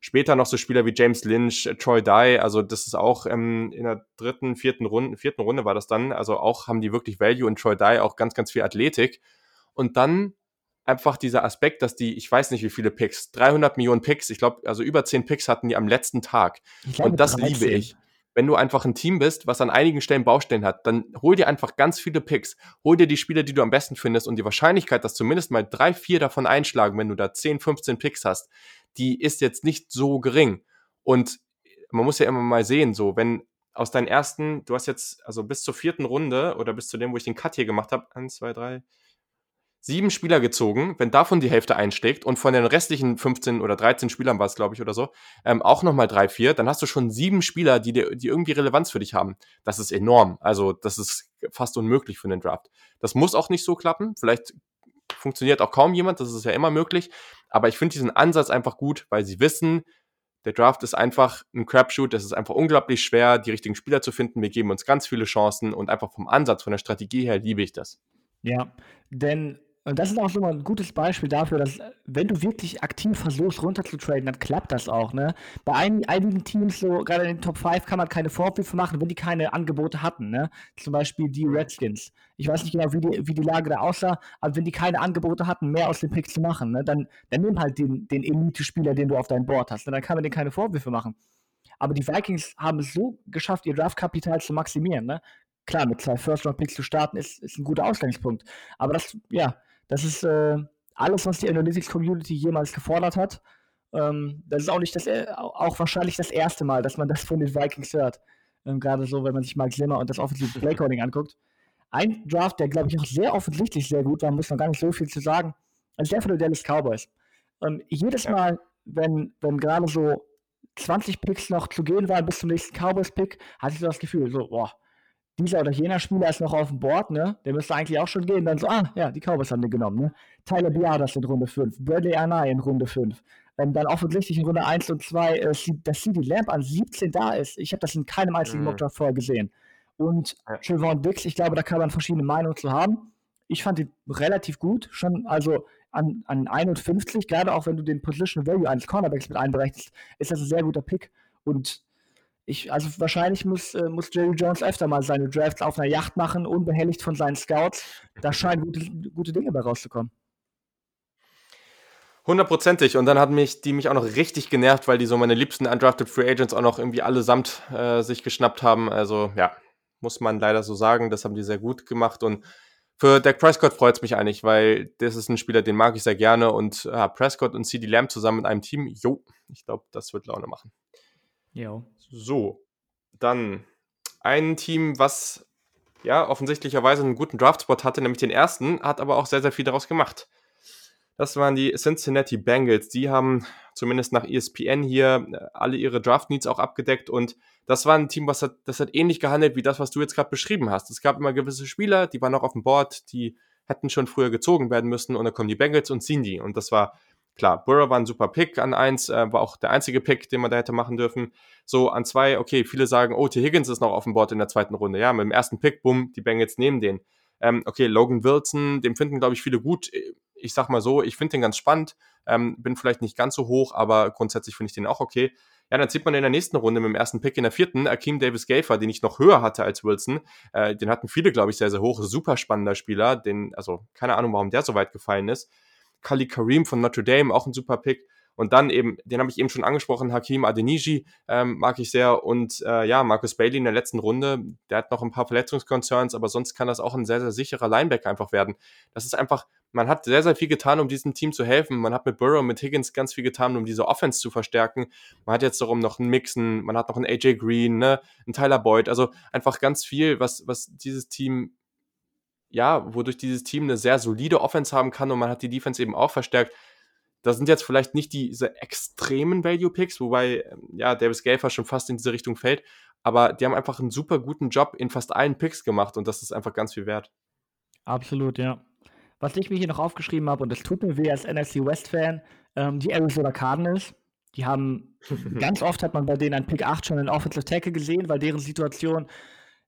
Später noch so Spieler wie James Lynch, Troy Dye, also das ist auch ähm, in der dritten, vierten Runde, vierten Runde war das dann, also auch haben die wirklich Value und Troy Dye auch ganz, ganz viel Athletik. Und dann einfach dieser Aspekt, dass die, ich weiß nicht wie viele Picks, 300 Millionen Picks, ich glaube, also über 10 Picks hatten die am letzten Tag. Und das 13. liebe ich. Wenn du einfach ein Team bist, was an einigen Stellen Baustellen hat, dann hol dir einfach ganz viele Picks. Hol dir die Spieler, die du am besten findest und die Wahrscheinlichkeit, dass zumindest mal drei, vier davon einschlagen, wenn du da 10, 15 Picks hast, die ist jetzt nicht so gering. Und man muss ja immer mal sehen, so, wenn aus deinen ersten, du hast jetzt, also bis zur vierten Runde oder bis zu dem, wo ich den Cut hier gemacht habe, eins, zwei, drei, sieben Spieler gezogen, wenn davon die Hälfte einschlägt und von den restlichen 15 oder 13 Spielern war es, glaube ich, oder so, ähm, auch nochmal drei, vier, dann hast du schon sieben Spieler, die, die irgendwie Relevanz für dich haben. Das ist enorm. Also, das ist fast unmöglich für einen Draft. Das muss auch nicht so klappen. Vielleicht funktioniert auch kaum jemand, das ist ja immer möglich. Aber ich finde diesen Ansatz einfach gut, weil sie wissen, der Draft ist einfach ein Crapshoot, es ist einfach unglaublich schwer, die richtigen Spieler zu finden. Wir geben uns ganz viele Chancen und einfach vom Ansatz, von der Strategie her liebe ich das.
Ja, denn und das ist auch so mal ein gutes Beispiel dafür, dass wenn du wirklich aktiv versuchst runterzutraden, dann klappt das auch. Ne? Bei ein, einigen Teams, so gerade in den Top 5, kann man keine Vorwürfe machen, wenn die keine Angebote hatten. Ne? Zum Beispiel die Redskins. Ich weiß nicht genau, wie die, wie die Lage da aussah, aber wenn die keine Angebote hatten, mehr aus den Picks zu machen, ne? dann, dann nimm halt den, den Elite-Spieler, den du auf deinem Board hast. Ne? Dann kann man dir keine Vorwürfe machen. Aber die Vikings haben es so geschafft, ihr Draftkapital zu maximieren. Ne? Klar, mit zwei First-Round-Picks zu starten, ist, ist ein guter Ausgangspunkt. Aber das, ja, das ist äh, alles, was die Analytics-Community jemals gefordert hat. Ähm, das ist auch nicht das, äh, auch wahrscheinlich das erste Mal, dass man das von den Vikings hört. Ähm, Gerade so, wenn man sich Mark Zimmer und das Offensive Playcoding anguckt. Ein Draft, der, glaube ich, auch sehr offensichtlich sehr gut war, muss man gar nicht so viel zu sagen, ist der von den Dallas Cowboys. Ähm, jedes ja. Mal, wenn, wenn gerade so 20 Picks noch zu gehen waren bis zum nächsten Cowboys-Pick, hatte ich so das Gefühl, so, boah, dieser oder jener Spieler ist noch auf dem Board, ne? Der müsste eigentlich auch schon gehen. Dann so, ah, ja, die Cowboys haben den genommen, ne? Tyler Biadas in Runde 5, Bradley Arnay in Runde 5. Ähm, dann offensichtlich in Runde 1 und 2, äh, dass CD Lamp an 17 da ist. Ich habe das in keinem einzigen mhm. Mockdraft vorher gesehen. Und. Trevon Dix, ich glaube, da kann man verschiedene Meinungen zu haben. Ich fand ihn relativ gut, schon also an, an 51, gerade auch wenn du den Position Value eines Cornerbacks mit einberechnest, ist das ein sehr guter Pick. Und ich, also wahrscheinlich muss, äh, muss Jerry Jones öfter mal seine Drafts auf einer Yacht machen, unbehelligt von seinen Scouts. Da scheinen gute, gute Dinge bei rauszukommen.
Hundertprozentig. Und dann hat mich die mich auch noch richtig genervt, weil die so meine liebsten Undrafted Free Agents auch noch irgendwie allesamt äh, sich geschnappt haben. Also ja, muss man leider so sagen. Das haben die sehr gut gemacht. Und für Dak Prescott freut es mich eigentlich, weil das ist ein Spieler, den mag ich sehr gerne. Und äh, Prescott und CD Lamb zusammen in einem Team, jo, ich glaube, das wird Laune machen.
Ja.
So, dann ein Team, was ja offensichtlicherweise einen guten Draftspot hatte, nämlich den ersten, hat aber auch sehr, sehr viel daraus gemacht. Das waren die Cincinnati Bengals. Die haben zumindest nach ESPN hier äh, alle ihre Draft-Needs auch abgedeckt und das war ein Team, was hat, das hat ähnlich gehandelt wie das, was du jetzt gerade beschrieben hast. Es gab immer gewisse Spieler, die waren noch auf dem Board, die hätten schon früher gezogen werden müssen und dann kommen die Bengals und ziehen die. Und das war Klar, Burrow war ein super Pick an eins, äh, war auch der einzige Pick, den man da hätte machen dürfen. So an zwei, okay, viele sagen, oh, T. Higgins ist noch auf dem Board in der zweiten Runde. Ja, mit dem ersten Pick, bumm, die Bengals nehmen den. Ähm, okay, Logan Wilson, dem finden, glaube ich, viele gut. Ich sag mal so, ich finde den ganz spannend. Ähm, bin vielleicht nicht ganz so hoch, aber grundsätzlich finde ich den auch okay. Ja, dann sieht man in der nächsten Runde mit dem ersten Pick in der vierten, Akeem Davis Gafer, den ich noch höher hatte als Wilson. Äh, den hatten viele, glaube ich, sehr, sehr hoch. Super spannender Spieler. Den, also keine Ahnung, warum der so weit gefallen ist. Kali Kareem von Notre Dame, auch ein super Pick. Und dann eben, den habe ich eben schon angesprochen, Hakim Adeniji ähm, mag ich sehr. Und äh, ja, Marcus Bailey in der letzten Runde, der hat noch ein paar Verletzungskonzerns, aber sonst kann das auch ein sehr, sehr sicherer Linebacker einfach werden. Das ist einfach, man hat sehr, sehr viel getan, um diesem Team zu helfen. Man hat mit Burrow, mit Higgins ganz viel getan, um diese Offense zu verstärken. Man hat jetzt darum noch einen Mixen, man hat noch einen AJ Green, ne, einen Tyler Boyd. Also einfach ganz viel, was, was dieses Team ja, wodurch dieses Team eine sehr solide Offense haben kann und man hat die Defense eben auch verstärkt. Das sind jetzt vielleicht nicht diese extremen Value-Picks, wobei, ähm, ja, Davis Gafer schon fast in diese Richtung fällt, aber die haben einfach einen super guten Job in fast allen Picks gemacht und das ist einfach ganz viel wert.
Absolut, ja. Was ich mir hier noch aufgeschrieben habe, und das tut mir weh als NFC West-Fan, ähm, die Arizona Cardinals. Die haben, ganz oft hat man bei denen an Pick 8 schon einen Offensive Tackle gesehen, weil deren Situation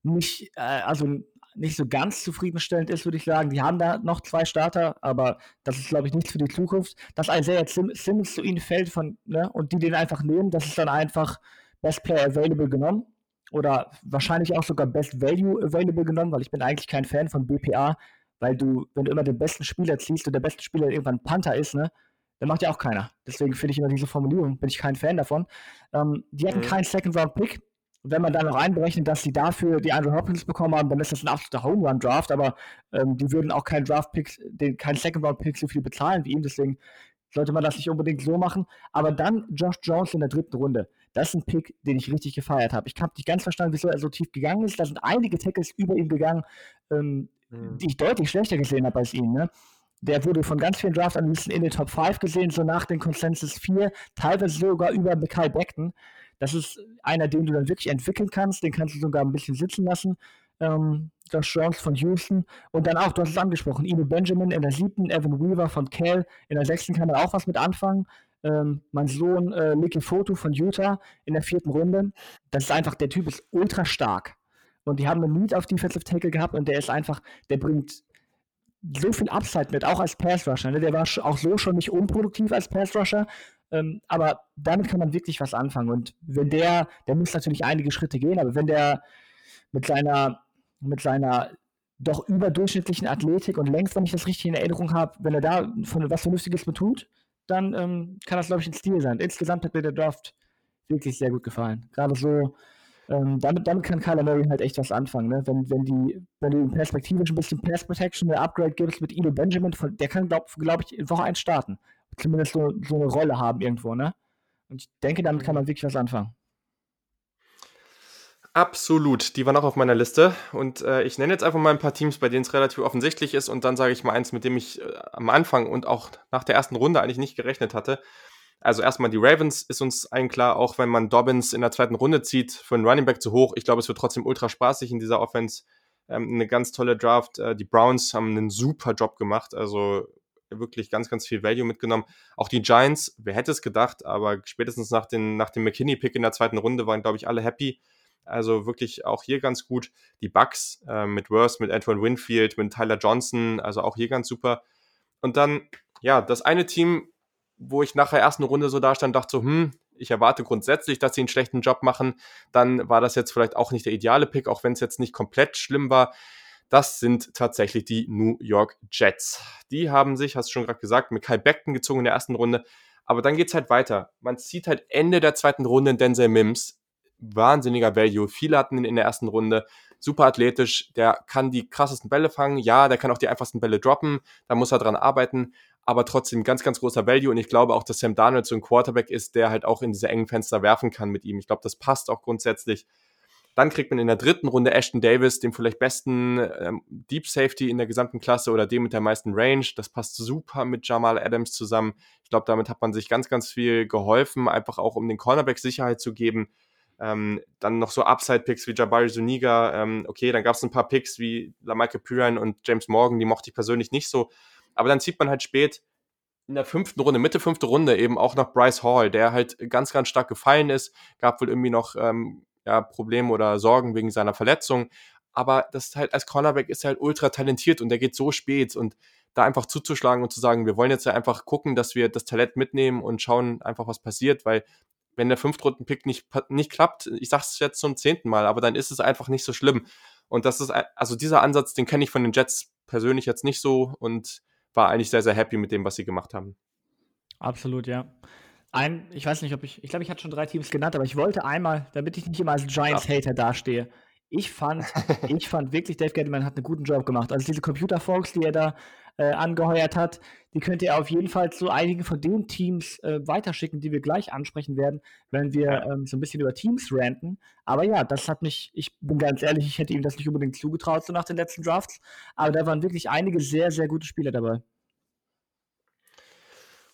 nicht, äh, also nicht so ganz zufriedenstellend ist, würde ich sagen. Die haben da noch zwei Starter, aber das ist, glaube ich, nichts für die Zukunft. Dass Isaiah Sim Simmons zu ihnen fällt von, ne, und die den einfach nehmen, das ist dann einfach Best Player Available genommen. Oder wahrscheinlich auch sogar Best Value Available genommen, weil ich bin eigentlich kein Fan von BPA, weil du, wenn du immer den besten Spieler ziehst und der beste Spieler irgendwann Panther ist, ne, dann macht ja auch keiner. Deswegen finde ich immer diese Formulierung, bin ich kein Fan davon. Ähm, die hatten mhm. keinen Second-Round-Pick. Wenn man dann noch einberechnet, dass sie dafür die Andrew Hopkins bekommen haben, dann ist das ein absoluter Home-Run-Draft, aber ähm, die würden auch keinen Draft-Pick, keinen Second-Round-Pick so viel bezahlen wie ihm, deswegen sollte man das nicht unbedingt so machen. Aber dann Josh Jones in der dritten Runde. Das ist ein Pick, den ich richtig gefeiert habe. Ich habe nicht ganz verstanden, wieso er so tief gegangen ist. Da sind einige Tackles über ihn gegangen, ähm, mhm. die ich deutlich schlechter gesehen habe als ihn. Ne? Der wurde von ganz vielen Draft-Analysten in den Top 5 gesehen, so nach den Consensus 4, teilweise sogar über Mikhail Beckton. Das ist einer, den du dann wirklich entwickeln kannst, den kannst du sogar ein bisschen sitzen lassen. Ähm, Josh Jones von Houston und dann auch, du hast es angesprochen, Ino Benjamin in der siebten, Evan Weaver von Cal in der sechsten kann er auch was mit anfangen. Ähm, mein Sohn äh, Nicky Foto von Utah in der vierten Runde. Das ist einfach, der Typ ist ultra stark. Und die haben einen Need auf Defensive Tackle gehabt und der ist einfach, der bringt so viel Upside mit, auch als Pass Rusher. Ne? Der war auch so schon nicht unproduktiv als Pass Rusher, ähm, aber damit kann man wirklich was anfangen. Und wenn der, der muss natürlich einige Schritte gehen, aber wenn der mit seiner, mit seiner doch überdurchschnittlichen Athletik und längst, wenn ich das richtig in Erinnerung habe, wenn er da von was Vernünftiges mit tut, dann ähm, kann das, glaube ich, ein Stil sein. Insgesamt hat mir der Draft wirklich sehr gut gefallen. Gerade so ähm, damit, damit kann Kyler Murray halt echt was anfangen. Ne? Wenn, wenn, die, wenn du perspektivisch ein bisschen Pass Protection, eine Upgrade gibst mit Eno Benjamin, von, der kann, glaube glaub ich, in Woche 1 starten. Zumindest so, so eine Rolle haben irgendwo. Ne? Und ich denke, damit kann man wirklich was anfangen.
Absolut, die waren auch auf meiner Liste. Und äh, ich nenne jetzt einfach mal ein paar Teams, bei denen es relativ offensichtlich ist. Und dann sage ich mal eins, mit dem ich äh, am Anfang und auch nach der ersten Runde eigentlich nicht gerechnet hatte. Also erstmal die Ravens ist uns allen klar, auch wenn man Dobbins in der zweiten Runde zieht, für einen Running Back zu hoch. Ich glaube, es wird trotzdem ultra spaßig in dieser Offense. Ähm, eine ganz tolle Draft. Äh, die Browns haben einen super Job gemacht. Also wirklich ganz, ganz viel Value mitgenommen. Auch die Giants, wer hätte es gedacht, aber spätestens nach, den, nach dem McKinney-Pick in der zweiten Runde waren, glaube ich, alle happy. Also wirklich auch hier ganz gut. Die Bucks äh, mit Worth, mit Antoine Winfield, mit Tyler Johnson, also auch hier ganz super. Und dann, ja, das eine Team, wo ich nach der ersten Runde so da stand, dachte so, hm, ich erwarte grundsätzlich, dass sie einen schlechten Job machen, dann war das jetzt vielleicht auch nicht der ideale Pick, auch wenn es jetzt nicht komplett schlimm war. Das sind tatsächlich die New York Jets. Die haben sich, hast du schon gerade gesagt, mit Kyle Beckton gezogen in der ersten Runde. Aber dann geht es halt weiter. Man zieht halt Ende der zweiten Runde Denzel Mims. Wahnsinniger Value. Viele hatten ihn in der ersten Runde. Super athletisch. Der kann die krassesten Bälle fangen. Ja, der kann auch die einfachsten Bälle droppen. Da muss er dran arbeiten aber trotzdem ganz, ganz großer Value. Und ich glaube auch, dass Sam Darnold so ein Quarterback ist, der halt auch in diese engen Fenster werfen kann mit ihm. Ich glaube, das passt auch grundsätzlich. Dann kriegt man in der dritten Runde Ashton Davis, dem vielleicht besten ähm, Deep Safety in der gesamten Klasse oder dem mit der meisten Range. Das passt super mit Jamal Adams zusammen. Ich glaube, damit hat man sich ganz, ganz viel geholfen, einfach auch um den Cornerback Sicherheit zu geben. Ähm, dann noch so Upside-Picks wie Jabari Zuniga. Ähm, okay, dann gab es ein paar Picks wie Lamarcus Pyran und James Morgan, die mochte ich persönlich nicht so. Aber dann zieht man halt spät in der fünften Runde, Mitte fünfte Runde eben auch noch Bryce Hall, der halt ganz, ganz stark gefallen ist. Gab wohl irgendwie noch ähm, ja, Probleme oder Sorgen wegen seiner Verletzung. Aber das ist halt als Cornerback ist er halt ultra talentiert und der geht so spät und da einfach zuzuschlagen und zu sagen, wir wollen jetzt ja einfach gucken, dass wir das Talent mitnehmen und schauen einfach, was passiert, weil wenn der Fünftrunden-Pick nicht, nicht klappt, ich sag's jetzt zum zehnten Mal, aber dann ist es einfach nicht so schlimm. Und das ist, also dieser Ansatz, den kenne ich von den Jets persönlich jetzt nicht so und war eigentlich sehr, sehr happy mit dem, was sie gemacht haben.
Absolut, ja. Ein, ich weiß nicht, ob ich, ich glaube, ich hatte schon drei Teams genannt, aber ich wollte einmal, damit ich nicht immer als Giants-Hater dastehe, ich fand, ich fand wirklich, Dave Gettleman hat einen guten Job gemacht. Also diese Computer-Folks, die er da äh, angeheuert hat, die könnt ihr auf jeden Fall zu einigen von den Teams äh, weiterschicken, die wir gleich ansprechen werden, wenn wir ähm, so ein bisschen über Teams ranten. Aber ja, das hat mich, ich bin ganz ehrlich, ich hätte ihm das nicht unbedingt zugetraut, so nach den letzten Drafts. Aber da waren wirklich einige sehr, sehr gute Spieler dabei.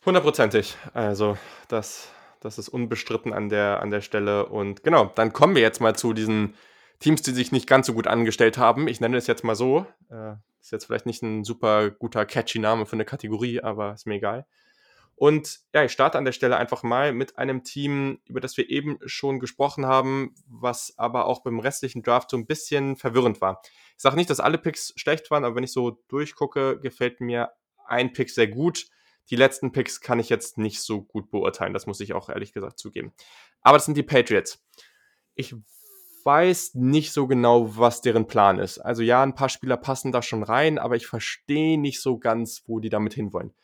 Hundertprozentig. Also, das, das ist unbestritten an der, an der Stelle. Und genau, dann kommen wir jetzt mal zu diesen Teams, die sich nicht ganz so gut angestellt haben. Ich nenne es jetzt mal so. Äh, ist jetzt vielleicht nicht ein super guter, catchy Name für eine Kategorie, aber ist mir egal. Und ja, ich starte an der Stelle einfach mal mit einem Team, über das wir eben schon gesprochen haben, was aber auch beim restlichen Draft so ein bisschen verwirrend war. Ich sage nicht, dass alle Picks schlecht waren, aber wenn ich so durchgucke, gefällt mir ein Pick sehr gut. Die letzten Picks kann ich jetzt nicht so gut beurteilen, das muss ich auch ehrlich gesagt zugeben. Aber das sind die Patriots. Ich weiß nicht so genau, was deren Plan ist. Also ja, ein paar Spieler passen da schon rein, aber ich verstehe nicht so ganz, wo die damit hinwollen.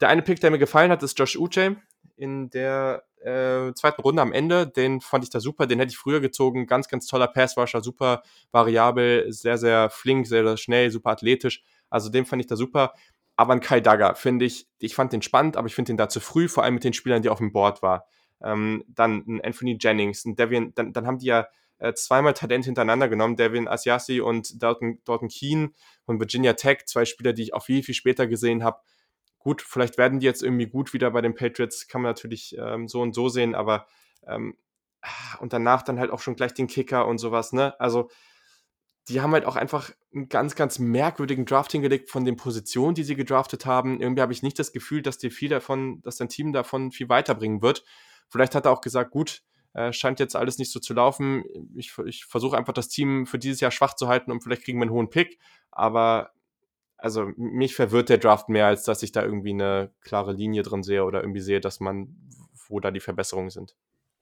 Der eine Pick, der mir gefallen hat, ist Josh Uche in der äh, zweiten Runde am Ende. Den fand ich da super, den hätte ich früher gezogen. Ganz, ganz toller Passrusher, super variabel, sehr, sehr flink, sehr, sehr schnell, super athletisch. Also den fand ich da super. Aber ein Kai Dagger finde ich, ich fand den spannend, aber ich finde den da zu früh, vor allem mit den Spielern, die auf dem Board waren. Ähm, dann ein Anthony Jennings, ein Devian, dann, dann haben die ja äh, zweimal Talent hintereinander genommen, Devin Asiasi und Dalton, Dalton Keane von Virginia Tech, zwei Spieler, die ich auch viel, viel später gesehen habe. Gut, vielleicht werden die jetzt irgendwie gut wieder bei den Patriots, kann man natürlich ähm, so und so sehen, aber ähm, und danach dann halt auch schon gleich den Kicker und sowas, ne? Also die haben halt auch einfach einen ganz, ganz merkwürdigen Draft hingelegt von den Positionen, die sie gedraftet haben. Irgendwie habe ich nicht das Gefühl, dass dir viel davon, dass dein Team davon viel weiterbringen wird. Vielleicht hat er auch gesagt, gut, äh, scheint jetzt alles nicht so zu laufen. Ich, ich versuche einfach das Team für dieses Jahr schwach zu halten und vielleicht kriegen wir einen hohen Pick. Aber also mich verwirrt der Draft mehr, als dass ich da irgendwie eine klare Linie drin sehe oder irgendwie sehe, dass man, wo da die Verbesserungen sind.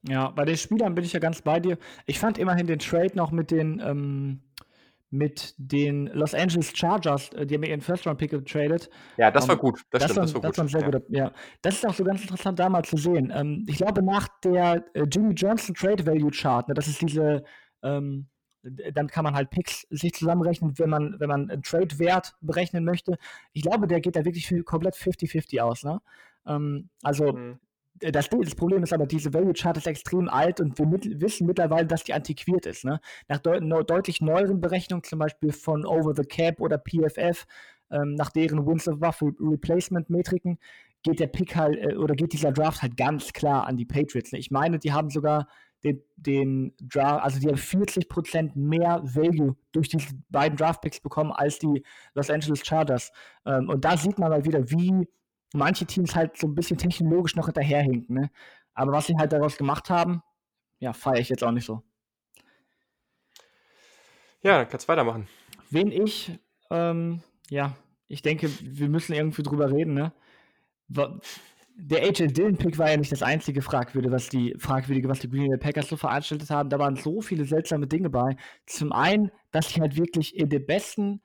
Ja, bei den Spielern bin ich ja ganz bei dir. Ich fand immerhin den Trade noch mit den ähm, mit den Los Angeles Chargers, äh, die haben ihren First-Round-Pick getradet.
Ja, das war ähm, gut.
Das, das stimmt, war, das war gut. Das war sehr ja. Ja. Das ist auch so ganz interessant damals zu sehen. Ähm, ich glaube, nach der äh, Jimmy Johnson Trade Value Chart, ne, das ist diese, ähm, dann kann man halt Picks sich zusammenrechnen, wenn man, wenn man einen Trade-Wert berechnen möchte. Ich glaube, der geht da wirklich komplett 50-50 aus. Ne? Ähm, also mhm. Äh, das, das, Problem ist aber, diese Value Chart ist extrem alt und wir mit, wissen mittlerweile, dass die antiquiert ist. Ne? Nach deut no, deutlich neueren Berechnungen, zum Beispiel von Over the Cap oder PFF, ähm, nach deren Wins of Buff Replacement Metriken, geht der Pick halt äh, oder geht dieser Draft halt ganz klar an die Patriots. Ne? Ich meine, die haben sogar den, den Draft, also die haben 40% mehr Value durch diese beiden Draft Picks bekommen als die Los Angeles Chargers. Ähm, und da sieht man mal wieder, wie manche Teams halt so ein bisschen technologisch noch hinterherhinken. Ne? Aber was sie halt daraus gemacht haben, ja, feiere ich jetzt auch nicht so.
Ja, dann kannst du weitermachen.
Wen ich, ähm, ja, ich denke, wir müssen irgendwie drüber reden, ne? Der AJ Dillon-Pick war ja nicht das einzige Fragwürdige, was die Fragwürdige, was die Green Bay Packers so veranstaltet haben. Da waren so viele seltsame Dinge bei. Zum einen, dass sie halt wirklich in der besten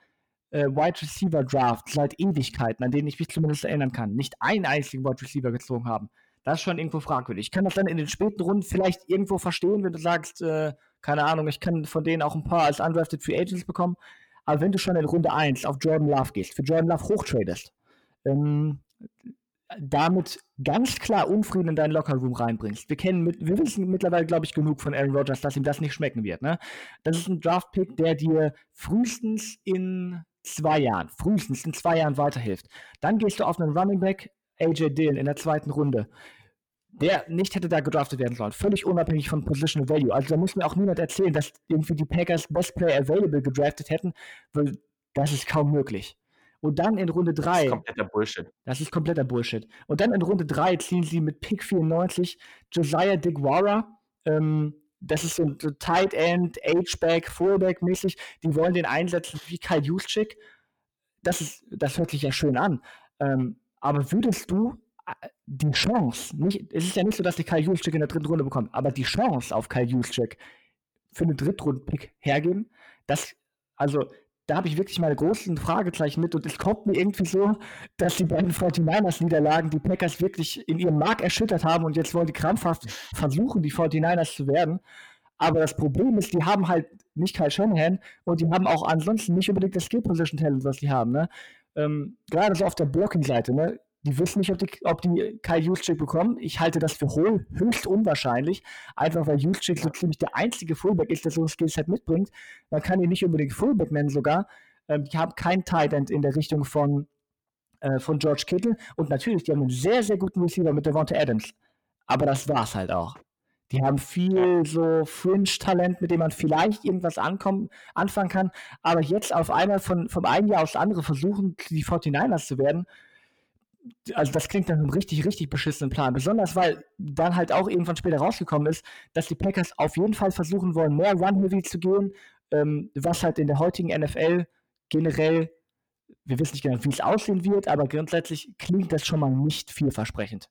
äh, Wide Receiver Draft seit Ewigkeiten, an denen ich mich zumindest erinnern kann, nicht einen einzigen Wide Receiver gezogen haben. Das ist schon irgendwo fragwürdig. Ich kann das dann in den späten Runden vielleicht irgendwo verstehen, wenn du sagst, äh, keine Ahnung, ich kann von denen auch ein paar als undrafted Free Agents bekommen. Aber wenn du schon in Runde 1 auf Jordan Love gehst, für Jordan Love hochtradest, ähm, damit ganz klar Unfrieden in deinen Lockerroom reinbringst. Wir kennen, mit, wir wissen mittlerweile, glaube ich, genug von Aaron Rodgers, dass ihm das nicht schmecken wird. Ne? Das ist ein Draft-Pick, der dir frühestens in zwei Jahren, frühestens in zwei Jahren weiterhilft. Dann gehst du auf einen Running Back, AJ Dillon, in der zweiten Runde, der nicht hätte da gedraftet werden sollen. Völlig unabhängig von Positional Value. Also da muss mir auch niemand erzählen, dass irgendwie die Packers Best Player Available gedraftet hätten, weil das ist kaum möglich. Und dann in Runde 3. Das ist
kompletter Bullshit.
Das ist kompletter Bullshit. Und dann in Runde 3 ziehen sie mit Pick 94 Josiah Digwara, ähm, das ist so ein Tight End, H-Back, Fullback mäßig. Die wollen den einsetzen wie Kyle Juszczyk. Das, ist, das hört sich ja schön an. Ähm, aber würdest du äh, die Chance, nicht, es ist ja nicht so, dass die Kyle Juszczyk in der dritten Runde bekommt, aber die Chance auf Kyle Juszczyk für einen Drittrunden-Pick hergeben, das, also da habe ich wirklich meine großen Fragezeichen mit und es kommt mir irgendwie so, dass die beiden 49ers-Niederlagen die Packers wirklich in ihrem Mark erschüttert haben und jetzt wollen die krampfhaft versuchen, die 49ers zu werden. Aber das Problem ist, die haben halt nicht Kyle Shanahan und die haben auch ansonsten nicht unbedingt das Skill-Position-Talent, was die haben. Ne? Ähm, gerade so auf der Blocking-Seite. Ne? Die wissen nicht, ob die, ob die Kyle Juszczyk bekommen. Ich halte das für hohl, höchst unwahrscheinlich. Einfach weil Juszczyk so ziemlich der einzige Fullback ist, der so ein Skillset mitbringt. Man kann ihn nicht unbedingt Fullback nennen sogar. Ähm, die haben kein Tight End in der Richtung von, äh, von George Kittle. Und natürlich, die haben einen sehr, sehr guten Receiver mit Devonta Adams. Aber das war's halt auch. Die haben viel so Fringe-Talent, mit dem man vielleicht irgendwas ankommen, anfangen kann. Aber jetzt auf einmal von, vom einen Jahr aufs andere versuchen, die 49ers zu werden, also das klingt nach einem richtig, richtig beschissenen Plan. Besonders, weil dann halt auch irgendwann später rausgekommen ist, dass die Packers auf jeden Fall versuchen wollen, mehr Run-Heavy zu gehen, ähm, was halt in der heutigen NFL generell, wir wissen nicht genau, wie es aussehen wird, aber grundsätzlich klingt das schon mal nicht vielversprechend.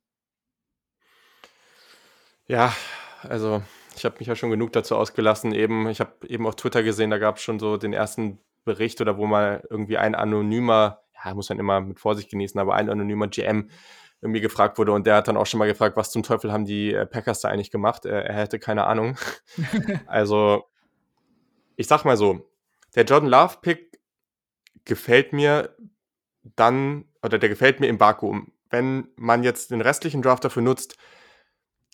Ja, also Ich habe mich ja schon genug dazu ausgelassen. Eben, ich habe eben auf Twitter gesehen, da gab es schon so den ersten Bericht oder wo mal irgendwie ein anonymer, ja, muss man immer mit Vorsicht genießen, aber ein anonymer GM irgendwie gefragt wurde und der hat dann auch schon mal gefragt, was zum Teufel haben die äh, Packers da eigentlich gemacht? Er, er hätte keine Ahnung. also, ich sag mal so, der Jordan Love Pick gefällt mir dann, oder der gefällt mir im Vakuum. Wenn man jetzt den restlichen Draft dafür nutzt,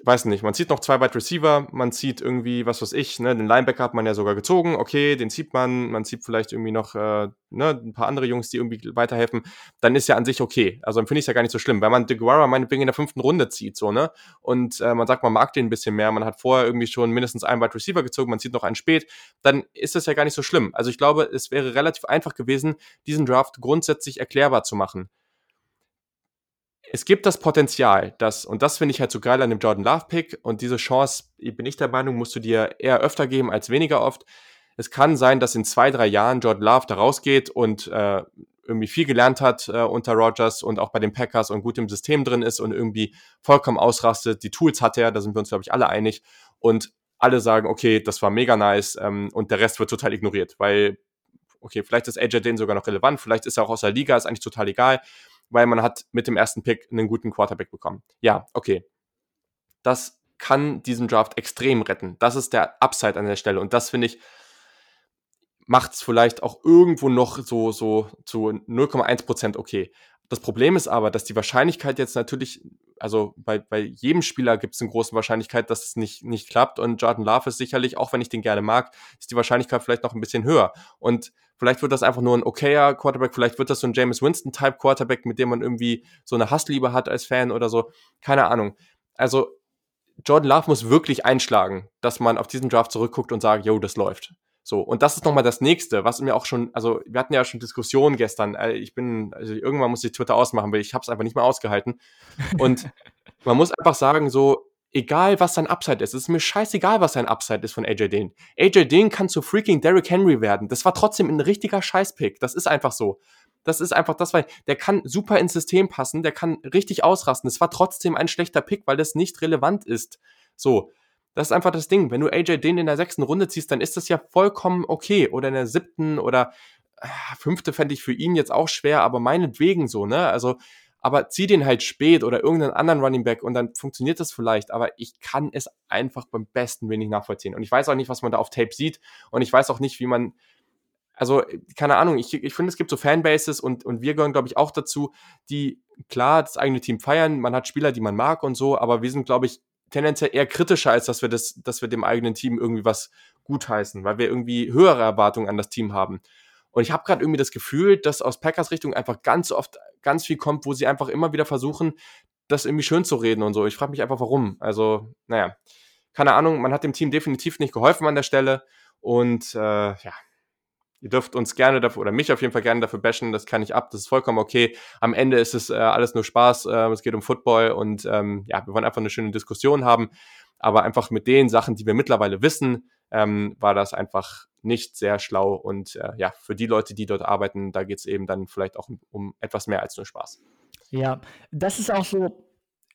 weiß nicht, man sieht noch zwei Wide Receiver, man sieht irgendwie, was weiß ich, ne, den Linebacker hat man ja sogar gezogen, okay, den sieht man, man sieht vielleicht irgendwie noch äh, ne, ein paar andere Jungs, die irgendwie weiterhelfen, dann ist ja an sich okay. Also dann finde ich es ja gar nicht so schlimm. Wenn man DeGuara meinetwegen in der fünften Runde zieht, so, ne, und äh, man sagt, man mag den ein bisschen mehr, man hat vorher irgendwie schon mindestens einen Wide Receiver gezogen, man sieht noch einen spät, dann ist das ja gar nicht so schlimm. Also ich glaube, es wäre relativ einfach gewesen, diesen Draft grundsätzlich erklärbar zu machen es gibt das Potenzial, dass, und das finde ich halt so geil an dem Jordan Love Pick, und diese Chance, bin ich der Meinung, musst du dir eher öfter geben als weniger oft. Es kann sein, dass in zwei, drei Jahren Jordan Love da rausgeht und äh, irgendwie viel gelernt hat äh, unter Rogers und auch bei den Packers und gut im System drin ist und irgendwie vollkommen ausrastet. Die Tools hat er, da sind wir uns, glaube ich, alle einig. Und alle sagen, okay, das war mega nice ähm, und der Rest wird total ignoriert, weil, okay, vielleicht ist AJ Dane sogar noch relevant, vielleicht ist er auch aus der Liga, ist eigentlich total egal weil man hat mit dem ersten Pick einen guten Quarterback bekommen. Ja, okay. Das kann diesen Draft extrem retten. Das ist der Upside an der Stelle. Und das finde ich, macht es vielleicht auch irgendwo noch so, so zu 0,1% okay. Das Problem ist aber, dass die Wahrscheinlichkeit jetzt natürlich, also bei, bei jedem Spieler gibt es eine große Wahrscheinlichkeit, dass es nicht, nicht klappt. Und Jordan Love ist sicherlich, auch wenn ich den gerne mag, ist die Wahrscheinlichkeit vielleicht noch ein bisschen höher. Und vielleicht wird das einfach nur ein okayer Quarterback, vielleicht wird das so ein James Winston-Type Quarterback, mit dem man irgendwie so eine Hassliebe hat als Fan oder so. Keine Ahnung. Also Jordan Love muss wirklich einschlagen, dass man auf diesen Draft zurückguckt und sagt, yo, das läuft. So, und das ist nochmal das nächste, was mir auch schon, also wir hatten ja schon Diskussionen gestern. Äh, ich bin, also irgendwann muss ich Twitter ausmachen, weil ich habe es einfach nicht mehr ausgehalten. Und man muss einfach sagen, so, egal was sein Upside ist, es ist mir scheißegal, was sein Upside ist von AJ Dean. AJ Dean kann zu freaking Derrick Henry werden. Das war trotzdem ein richtiger Scheißpick. Das ist einfach so. Das ist einfach das, weil der kann super ins System passen, der kann richtig ausrasten. Es war trotzdem ein schlechter Pick, weil das nicht relevant ist. So. Das ist einfach das Ding. Wenn du AJ den in der sechsten Runde ziehst, dann ist das ja vollkommen okay. Oder in der siebten oder äh, fünfte fände ich für ihn jetzt auch schwer, aber meinetwegen so, ne? Also, aber zieh den halt spät oder irgendeinen anderen Running Back und dann funktioniert das vielleicht, aber ich kann es einfach beim besten wenig nachvollziehen. Und ich weiß auch nicht, was man da auf Tape sieht und ich weiß auch nicht, wie man, also keine Ahnung, ich, ich finde, es gibt so Fanbases und, und wir gehören, glaube ich, auch dazu, die klar das eigene Team feiern, man hat Spieler, die man mag und so, aber wir sind, glaube ich, tendenziell eher kritischer, als dass wir das, dass wir dem eigenen Team irgendwie was gutheißen, weil wir irgendwie höhere Erwartungen an das Team haben. Und ich habe gerade irgendwie das Gefühl, dass aus Packers Richtung einfach ganz oft ganz viel kommt, wo sie einfach immer wieder versuchen, das irgendwie schön zu reden und so. Ich frage mich einfach, warum. Also, naja, keine Ahnung, man hat dem Team definitiv nicht geholfen an der Stelle. Und äh, ja, Ihr dürft uns gerne dafür, oder mich auf jeden Fall gerne dafür bashen, das kann ich ab, das ist vollkommen okay. Am Ende ist es äh, alles nur Spaß, äh, es geht um Football und ähm, ja, wir wollen einfach eine schöne Diskussion haben. Aber einfach mit den Sachen, die wir mittlerweile wissen, ähm, war das einfach nicht sehr schlau. Und äh, ja, für die Leute, die dort arbeiten, da geht es eben dann vielleicht auch um, um etwas mehr als nur Spaß.
Ja, das ist auch so,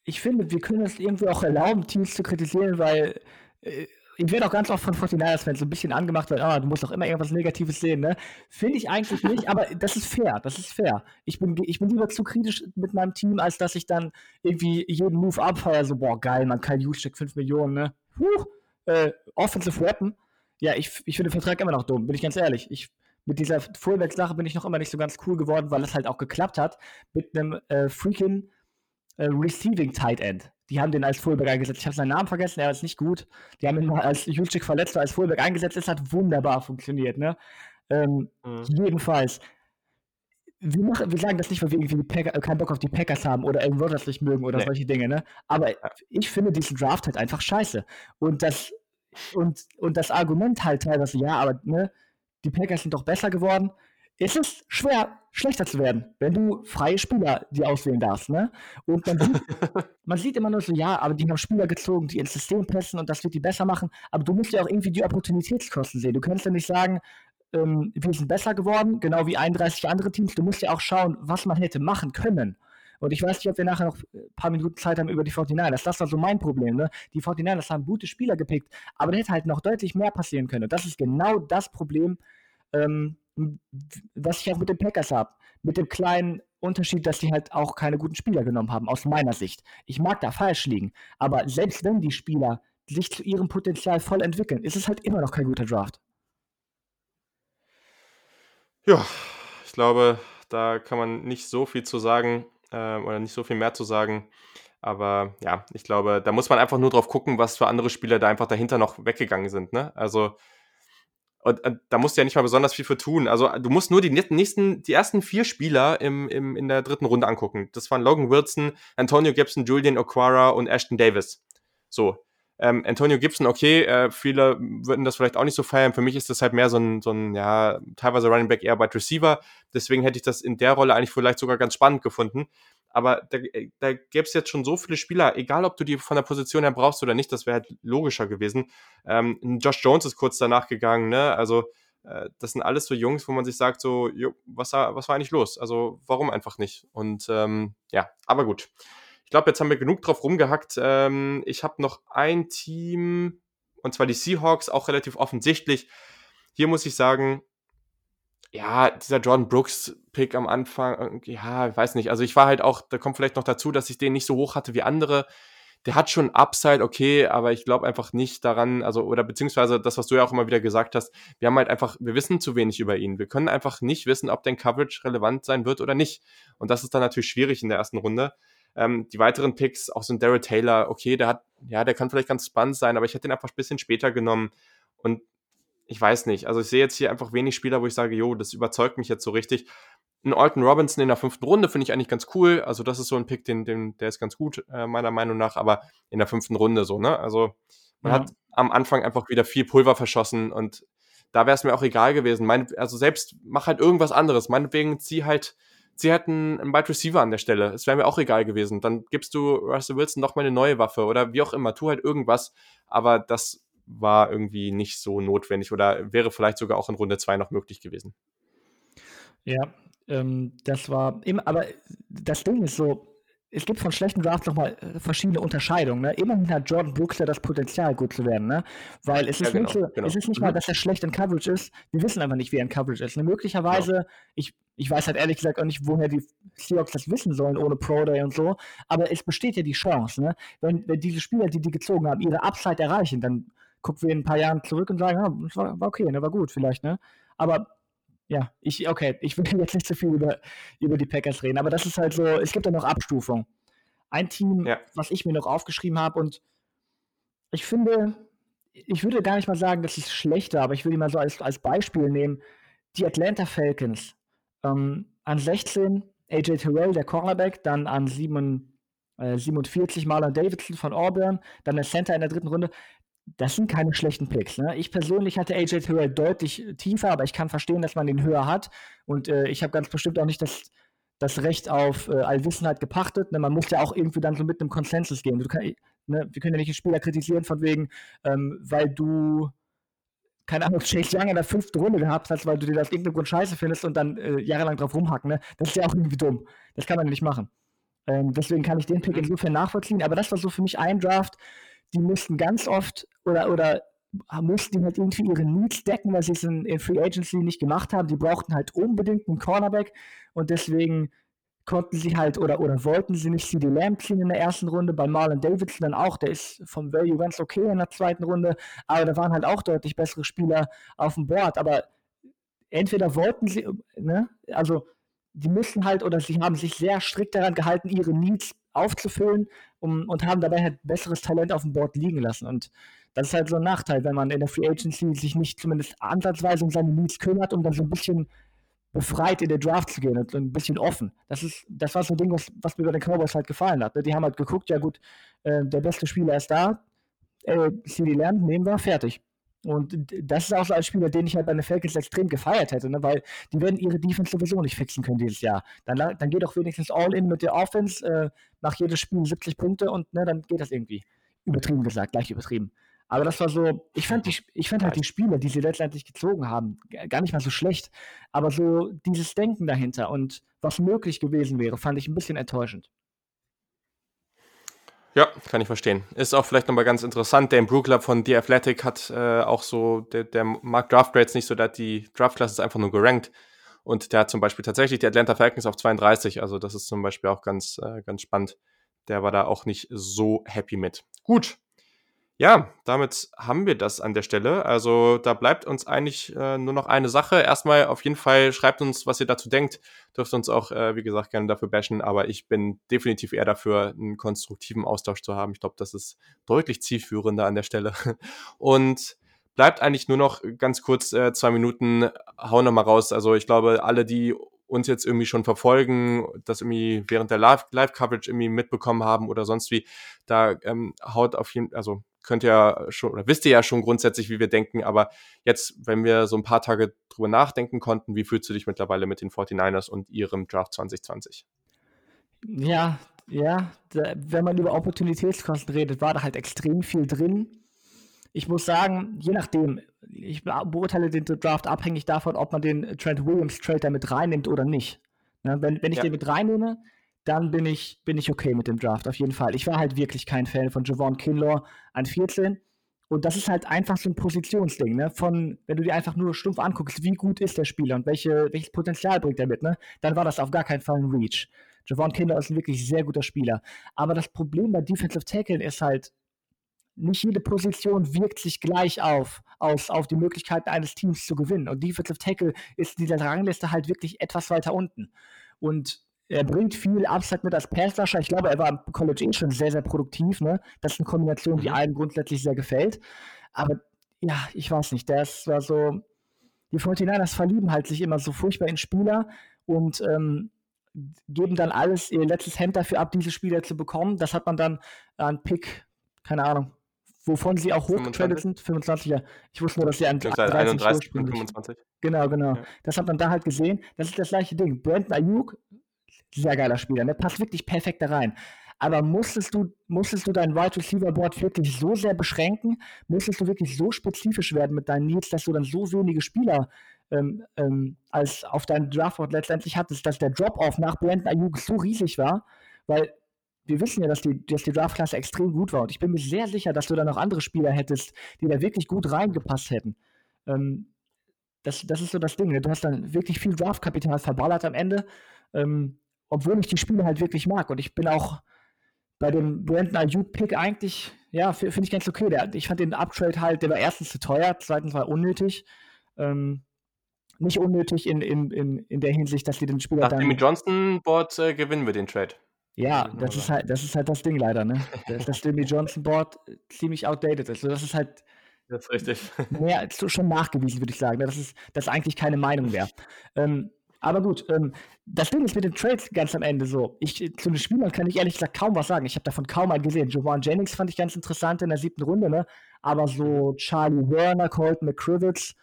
ich finde, wir können es irgendwie auch erlauben, Teams zu kritisieren, weil äh, ich werde auch ganz oft von 49ers-Fans so ein bisschen angemacht, weil ah, du musst doch immer irgendwas Negatives sehen, ne? Finde ich eigentlich nicht, aber das ist fair, das ist fair. Ich bin, ich bin lieber zu kritisch mit meinem Team, als dass ich dann irgendwie jeden Move abfeiere, so, boah, geil, man, Kyle Juszczyk, 5 Millionen, ne? Huh, äh, Offensive Weapon. Ja, ich, ich finde den Vertrag immer noch dumm, bin ich ganz ehrlich. Ich, mit dieser Fullback-Sache bin ich noch immer nicht so ganz cool geworden, weil es halt auch geklappt hat mit einem äh, freaking äh, Receiving Tight End. Die haben den als Fullback eingesetzt. Ich habe seinen Namen vergessen, er ist nicht gut. Die haben ihn mal als Juszczyk verletzt als Fullback eingesetzt. Es hat wunderbar funktioniert. Ne? Ähm, mhm. Jedenfalls. Wir, machen, wir sagen das nicht, weil wir irgendwie Packer, keinen Bock auf die Packers haben oder Aaron Rodgers nicht mögen oder nee. solche Dinge. Ne? Aber ich finde diesen Draft halt einfach scheiße. Und das, und, und das Argument halt teilweise, ja, aber ne, die Packers sind doch besser geworden es ist schwer, schlechter zu werden, wenn du freie Spieler die auswählen darfst. Ne? Und man sieht, man sieht immer nur so, ja, aber die haben Spieler gezogen, die ins System passen und das wird die besser machen. Aber du musst ja auch irgendwie die Opportunitätskosten sehen. Du kannst ja nicht sagen, ähm, wir sind besser geworden, genau wie 31 andere Teams. Du musst ja auch schauen, was man hätte machen können. Und ich weiß nicht, ob wir nachher noch ein paar Minuten Zeit haben über die 49ers. Das war so mein Problem. Ne? Die 49ers haben gute Spieler gepickt, aber da hätte halt noch deutlich mehr passieren können. Und das ist genau das Problem, ähm, was ich auch mit den Packers habe. Mit dem kleinen Unterschied, dass die halt auch keine guten Spieler genommen haben, aus meiner Sicht. Ich mag da falsch liegen, aber selbst wenn die Spieler sich zu ihrem Potenzial voll entwickeln, ist es halt immer noch kein guter Draft.
Ja, ich glaube, da kann man nicht so viel zu sagen äh, oder nicht so viel mehr zu sagen. Aber ja, ich glaube, da muss man einfach nur drauf gucken, was für andere Spieler da einfach dahinter noch weggegangen sind. Ne? Also und, und, da musst du ja nicht mal besonders viel für tun. Also du musst nur die nächsten, die ersten vier Spieler im, im, in der dritten Runde angucken. Das waren Logan Wilson, Antonio Gibson, Julian O'Quara und Ashton Davis. So. Ähm, Antonio Gibson, okay, äh, viele würden das vielleicht auch nicht so feiern. Für mich ist das halt mehr so ein, so ein ja, teilweise Running Back eher Wide Receiver. Deswegen hätte ich das in der Rolle eigentlich vielleicht sogar ganz spannend gefunden. Aber da, da gäbe es jetzt schon so viele Spieler, egal ob du die von der Position her brauchst oder nicht, das wäre halt logischer gewesen. Ähm, Josh Jones ist kurz danach gegangen, ne? Also äh, das sind alles so Jungs, wo man sich sagt, so, jo, was, was war eigentlich los? Also warum einfach nicht? Und ähm, ja, aber gut. Ich glaube, jetzt haben wir genug drauf rumgehackt. Ähm, ich habe noch ein Team, und zwar die Seahawks, auch relativ offensichtlich. Hier muss ich sagen, ja, dieser Jordan Brooks-Pick am Anfang, ja, ich weiß nicht. Also ich war halt auch, da kommt vielleicht noch dazu, dass ich den nicht so hoch hatte wie andere. Der hat schon Upside, okay, aber ich glaube einfach nicht daran, also, oder beziehungsweise das, was du ja auch immer wieder gesagt hast, wir haben halt einfach, wir wissen zu wenig über ihn. Wir können einfach nicht wissen, ob dein Coverage relevant sein wird oder nicht. Und das ist dann natürlich schwierig in der ersten Runde. Ähm, die weiteren Picks, auch so ein Daryl Taylor, okay, der hat, ja, der kann vielleicht ganz spannend sein, aber ich hätte ihn einfach ein bisschen später genommen. Und ich weiß nicht. Also ich sehe jetzt hier einfach wenig Spieler, wo ich sage, jo, das überzeugt mich jetzt so richtig. Ein Alton Robinson in der fünften Runde finde ich eigentlich ganz cool. Also das ist so ein Pick, den, den, der ist ganz gut, äh, meiner Meinung nach, aber in der fünften Runde so, ne? Also man ja. hat am Anfang einfach wieder viel Pulver verschossen und da wäre es mir auch egal gewesen. Meine, also selbst mach halt irgendwas anderes. Meinetwegen zieh halt, zieh halt einen, einen Wide Receiver an der Stelle. Es wäre mir auch egal gewesen. Dann gibst du Russell Wilson noch mal eine neue Waffe oder wie auch immer. Tu halt irgendwas. Aber das war irgendwie nicht so notwendig oder wäre vielleicht sogar auch in Runde 2 noch möglich gewesen.
Ja, ähm, das war immer, aber das Ding ist so, es gibt von schlechten Drafts nochmal äh, verschiedene Unterscheidungen. Ne? Immerhin hat Jordan Brooks ja das Potenzial, gut zu werden. Ne? Weil es ist, ja, genau, nicht, so, genau. es ist nicht mhm. mal, dass er schlecht in Coverage ist. Wir wissen einfach nicht, wie er in Coverage ist. Ne? Möglicherweise, genau. ich, ich weiß halt ehrlich gesagt auch nicht, woher die Seahawks das wissen sollen, ohne Pro Day und so. Aber es besteht ja die Chance. Ne? Wenn, wenn diese Spieler, die die gezogen haben, ihre Upside erreichen, dann gucken wir in ein paar Jahren zurück und sagen, ja, das war, war okay, ne, war gut vielleicht, ne? Aber ja, ich, okay, ich will jetzt nicht so viel über, über die Packers reden, aber das ist halt so, es gibt ja noch Abstufung. Ein Team, ja. was ich mir noch aufgeschrieben habe und ich finde, ich würde gar nicht mal sagen, das ist schlechter, aber ich will die mal so als, als Beispiel nehmen. Die Atlanta Falcons. Ähm, an 16 AJ Terrell, der Cornerback, dann an 7, äh, 47 Marlon Davidson von Auburn, dann der Center in der dritten Runde das sind keine schlechten Picks. Ne? Ich persönlich hatte AJ Terrell deutlich tiefer, aber ich kann verstehen, dass man den höher hat. Und äh, ich habe ganz bestimmt auch nicht das, das Recht auf äh, Allwissenheit gepachtet. Ne? Man muss ja auch irgendwie dann so mit einem Konsensus gehen. Kann, ne? Wir können ja nicht den Spieler kritisieren, von wegen, ähm, weil du, keine Ahnung, Chase Young in der fünften Runde gehabt hast, weil du dir das irgendeinem Grund scheiße findest und dann äh, jahrelang drauf rumhacken. Ne? Das ist ja auch irgendwie dumm. Das kann man nicht machen. Ähm, deswegen kann ich den Pick insofern nachvollziehen. Aber das war so für mich ein Draft, die mussten ganz oft oder, oder mussten halt irgendwie ihre Needs decken, weil sie es in, in, Free Agency nicht gemacht haben. Die brauchten halt unbedingt einen Cornerback und deswegen konnten sie halt oder, oder wollten sie nicht CD Lamb ziehen in der ersten Runde. Bei Marlon Davidson dann auch, der ist vom Value ganz okay in der zweiten Runde, aber da waren halt auch deutlich bessere Spieler auf dem Board. Aber entweder wollten sie, ne, also die müssen halt oder sie haben sich sehr strikt daran gehalten, ihre Needs aufzufüllen um, und haben dabei halt besseres Talent auf dem Board liegen lassen. Und das ist halt so ein Nachteil, wenn man in der Free Agency sich nicht zumindest ansatzweise um seine Needs kümmert, um dann so ein bisschen befreit in den Draft zu gehen und ein bisschen offen. Das ist, das war so ein Ding, was, was mir bei den Cowboys halt gefallen hat. Ne? Die haben halt geguckt, ja gut, äh, der beste Spieler ist da, äh, CD Lamb nehmen wir, fertig. Und das ist auch so ein Spieler, den ich halt bei den Falcons extrem gefeiert hätte, ne? weil die werden ihre Defense sowieso nicht fixen können dieses Jahr. Dann, dann geht doch wenigstens all in mit der Offense, äh, nach jedem Spiel 70 Punkte und ne, dann geht das irgendwie. Übertrieben gesagt, gleich übertrieben. Aber das war so, ich fand, die, ich fand halt die Spiele, die sie letztendlich gezogen haben, gar nicht mal so schlecht. Aber so dieses Denken dahinter und was möglich gewesen wäre, fand ich ein bisschen enttäuschend.
Ja, kann ich verstehen. Ist auch vielleicht nochmal ganz interessant. Der Brookler von The Athletic hat äh, auch so, der, der mag Draft Grades nicht so, der hat die Draft-Klasse einfach nur gerankt. Und der hat zum Beispiel tatsächlich die Atlanta Falcons auf 32. Also das ist zum Beispiel auch ganz, äh, ganz spannend. Der war da auch nicht so happy mit. Gut, ja, damit haben wir das an der Stelle. Also da bleibt uns eigentlich äh, nur noch eine Sache. Erstmal auf jeden Fall schreibt uns, was ihr dazu denkt. Dürft uns auch, äh, wie gesagt, gerne dafür bashen. Aber ich bin definitiv eher dafür, einen konstruktiven Austausch zu haben. Ich glaube, das ist deutlich zielführender an der Stelle. Und bleibt eigentlich nur noch ganz kurz äh, zwei Minuten. Hau noch mal raus. Also ich glaube, alle, die uns jetzt irgendwie schon verfolgen, das irgendwie während der Live-Coverage irgendwie mitbekommen haben oder sonst wie, da ähm, haut auf jeden also könnt ihr schon oder wisst ihr ja schon grundsätzlich, wie wir denken, aber jetzt, wenn wir so ein paar Tage drüber nachdenken konnten, wie fühlst du dich mittlerweile mit den 49ers und ihrem Draft 2020?
Ja, ja, wenn man über Opportunitätskosten redet, war da halt extrem viel drin. Ich muss sagen, je nachdem, ich beurteile den Draft abhängig davon, ob man den Trent Williams Trade da mit reinnimmt oder nicht. Ja, wenn, wenn ich ja. den mit reinnehme, dann bin ich, bin ich okay mit dem Draft, auf jeden Fall. Ich war halt wirklich kein Fan von Javon Kinlaw an 14. Und das ist halt einfach so ein Positionsding, ne? Von, wenn du dir einfach nur stumpf anguckst, wie gut ist der Spieler und welche, welches Potenzial bringt er mit, ne? Dann war das auf gar keinen Fall ein Reach. Javon Kinlaw ist ein wirklich sehr guter Spieler. Aber das Problem bei Defensive Tackle ist halt, nicht jede Position wirkt sich gleich auf, aus, auf die Möglichkeiten eines Teams zu gewinnen. Und Defensive Tackle ist in dieser Rangliste halt wirklich etwas weiter unten. Und er bringt viel Upside mit als Passrusher. Ich glaube, er war im College eh schon sehr, sehr produktiv. Ne? Das ist eine Kombination, die mhm. allen grundsätzlich sehr gefällt. Aber ja, ich weiß nicht. Das war so. Die 49ers verlieben halt sich immer so furchtbar in Spieler und ähm, geben dann alles, ihr letztes Hemd dafür ab, diese Spieler zu bekommen. Das hat man dann an Pick, keine Ahnung, wovon sie auch hochgetradet sind. 25 ja. Ich wusste nur, dass sie an
31 25.
Genau, genau. Ja. Das hat man da halt gesehen. Das ist das gleiche Ding. Brandon Ayuk sehr geiler Spieler, der passt wirklich perfekt da rein. Aber musstest du, musstest du dein Wide Receiver Board wirklich so sehr beschränken? Musstest du wirklich so spezifisch werden mit deinen Needs, dass du dann so wenige Spieler ähm, ähm, als auf deinem Draftboard letztendlich hattest, dass der Drop-Off nach Brandon Ayuk so riesig war? Weil wir wissen ja, dass die, dass die Draftklasse extrem gut war. Und ich bin mir sehr sicher, dass du da noch andere Spieler hättest, die da wirklich gut reingepasst hätten. Ähm, das, das ist so das Ding. Ne? Du hast dann wirklich viel Draftkapital verballert am Ende. Ähm, obwohl ich die Spiele halt wirklich mag. Und ich bin auch bei dem Brandon Ayuk-Pick eigentlich, ja, finde ich ganz okay. Der, ich fand den Uptrade halt, der war erstens zu teuer, zweitens war unnötig. Ähm, nicht unnötig in, in, in, in der Hinsicht, dass sie den Spieler
Nach dann. Nach dem Johnson-Board äh, gewinnen wir den Trade.
Ja, das ist halt, das ist halt das Ding leider, ne? dass das Jimmy Johnson Board ziemlich outdated ist. Also das ist halt.
Das ist richtig.
Mehr, schon nachgewiesen, würde ich sagen. Das ist, das ist eigentlich keine Meinung mehr. Ähm, aber gut, ähm, das Ding ist mit den Trades ganz am Ende so. Ich, zu den Spielern kann ich ehrlich gesagt kaum was sagen. Ich habe davon kaum mal gesehen. Jovan Jennings fand ich ganz interessant in der siebten Runde, ne? Aber so Charlie Werner, Colton McCrivitz,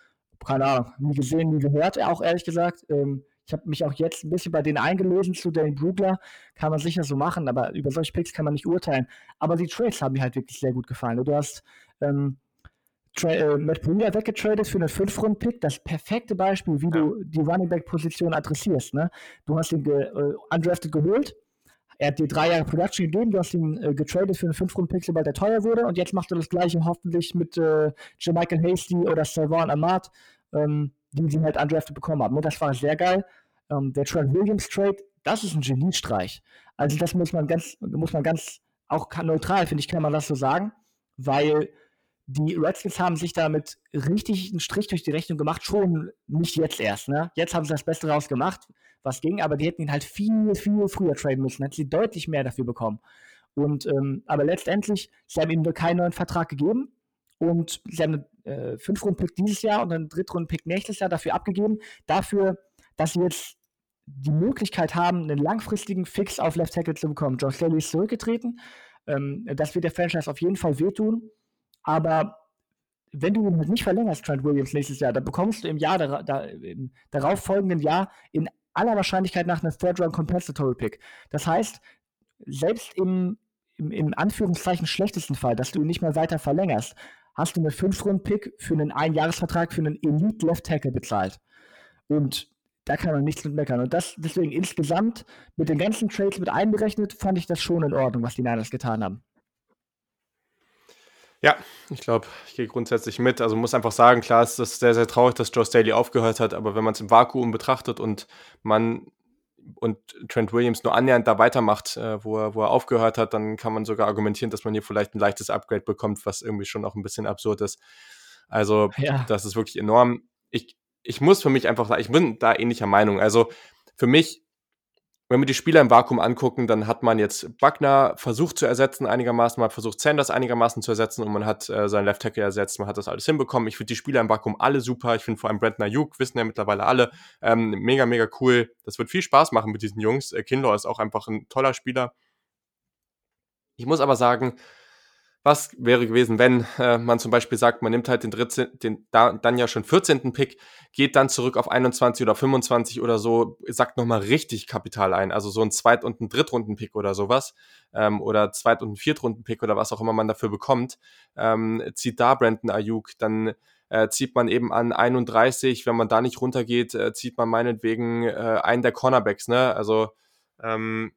keine Ahnung, nie gesehen, nie gehört, auch ehrlich gesagt. Ähm, ich habe mich auch jetzt ein bisschen bei denen eingelesen zu Dane Brugler. Kann man sicher so machen, aber über solche Picks kann man nicht urteilen. Aber die Trades haben mir halt wirklich sehr gut gefallen. Du hast ähm, Tra äh, Matt Breida weggetradet für einen 5-Runden-Pick. Das perfekte Beispiel, wie ja. du die Running Back-Position adressierst. Ne? Du hast ihn ge äh, undrafted geholt. Er hat dir drei Jahre Production gegeben, du hast ihn äh, getradet für einen 5-Runden-Pick, sobald er teuer wurde. Und jetzt macht er das gleiche hoffentlich mit äh, Jermichael Hasty oder Savon Ahmad, ähm, die sie halt undrafted bekommen haben. Ne? Das war sehr geil. Ähm, der Trent Williams Trade, das ist ein Geniestreich. Also das muss man ganz, muss man ganz, auch neutral, finde ich, kann man das so sagen, weil die Redskins haben sich damit richtig einen Strich durch die Rechnung gemacht, schon nicht jetzt erst. Ne? Jetzt haben sie das Beste rausgemacht, was ging, aber die hätten ihn halt viel, viel früher traden müssen, hätten sie deutlich mehr dafür bekommen. Und ähm, aber letztendlich, sie haben ihm nur keinen neuen Vertrag gegeben und sie haben einen äh, Fünf-Runden-Pick dieses Jahr und einen Drittrunden-Pick nächstes Jahr dafür abgegeben, dafür, dass sie jetzt die Möglichkeit haben, einen langfristigen Fix auf Left Tackle zu bekommen. Josh Kelly ist zurückgetreten. Ähm, das wird der Franchise auf jeden Fall wehtun. Aber wenn du ihn nicht verlängerst, Trent Williams, nächstes Jahr, dann bekommst du im Jahr, da, da, im darauffolgenden Jahr in aller Wahrscheinlichkeit nach einem Third-Round Compensatory Pick. Das heißt, selbst im, im, im Anführungszeichen schlechtesten Fall, dass du ihn nicht mehr weiter verlängerst, hast du einen 5-Rund-Pick für einen Einjahresvertrag für einen Elite-Left-Tackle bezahlt. Und da kann man nichts mit meckern. Und das deswegen insgesamt mit den ganzen Trades mit einberechnet, fand ich das schon in Ordnung, was die Niners getan haben.
Ja, ich glaube, ich gehe grundsätzlich mit. Also muss einfach sagen, klar ist das sehr, sehr traurig, dass Joe Staley aufgehört hat, aber wenn man es im Vakuum betrachtet und man und Trent Williams nur annähernd da weitermacht, äh, wo, er, wo er aufgehört hat, dann kann man sogar argumentieren, dass man hier vielleicht ein leichtes Upgrade bekommt, was irgendwie schon auch ein bisschen absurd ist. Also, ja. das ist wirklich enorm. Ich, ich muss für mich einfach sagen, ich bin da ähnlicher Meinung. Also, für mich wenn wir die Spieler im Vakuum angucken, dann hat man jetzt Buckner versucht zu ersetzen einigermaßen, man hat versucht Sanders einigermaßen zu ersetzen und man hat äh, seinen Left Tackle ersetzt, man hat das alles hinbekommen. Ich finde die Spieler im Vakuum alle super. Ich finde vor allem Brandon Ayuk, wissen ja mittlerweile alle, ähm, mega, mega cool. Das wird viel Spaß machen mit diesen Jungs. Äh, Kinlaw ist auch einfach ein toller Spieler. Ich muss aber sagen, was wäre gewesen, wenn äh, man zum Beispiel sagt, man nimmt halt den, 13, den da, dann ja schon 14. Pick, geht dann zurück auf 21 oder 25 oder so, sagt nochmal richtig Kapital ein, also so ein Zweit- und ein Drittrunden-Pick oder sowas, ähm, oder Zweit- und ein Viertrunden-Pick oder was auch immer man dafür bekommt, ähm, zieht da Brandon Ayuk, dann äh, zieht man eben an 31, wenn man da nicht runtergeht, äh, zieht man meinetwegen äh, einen der Cornerbacks, ne, also ähm,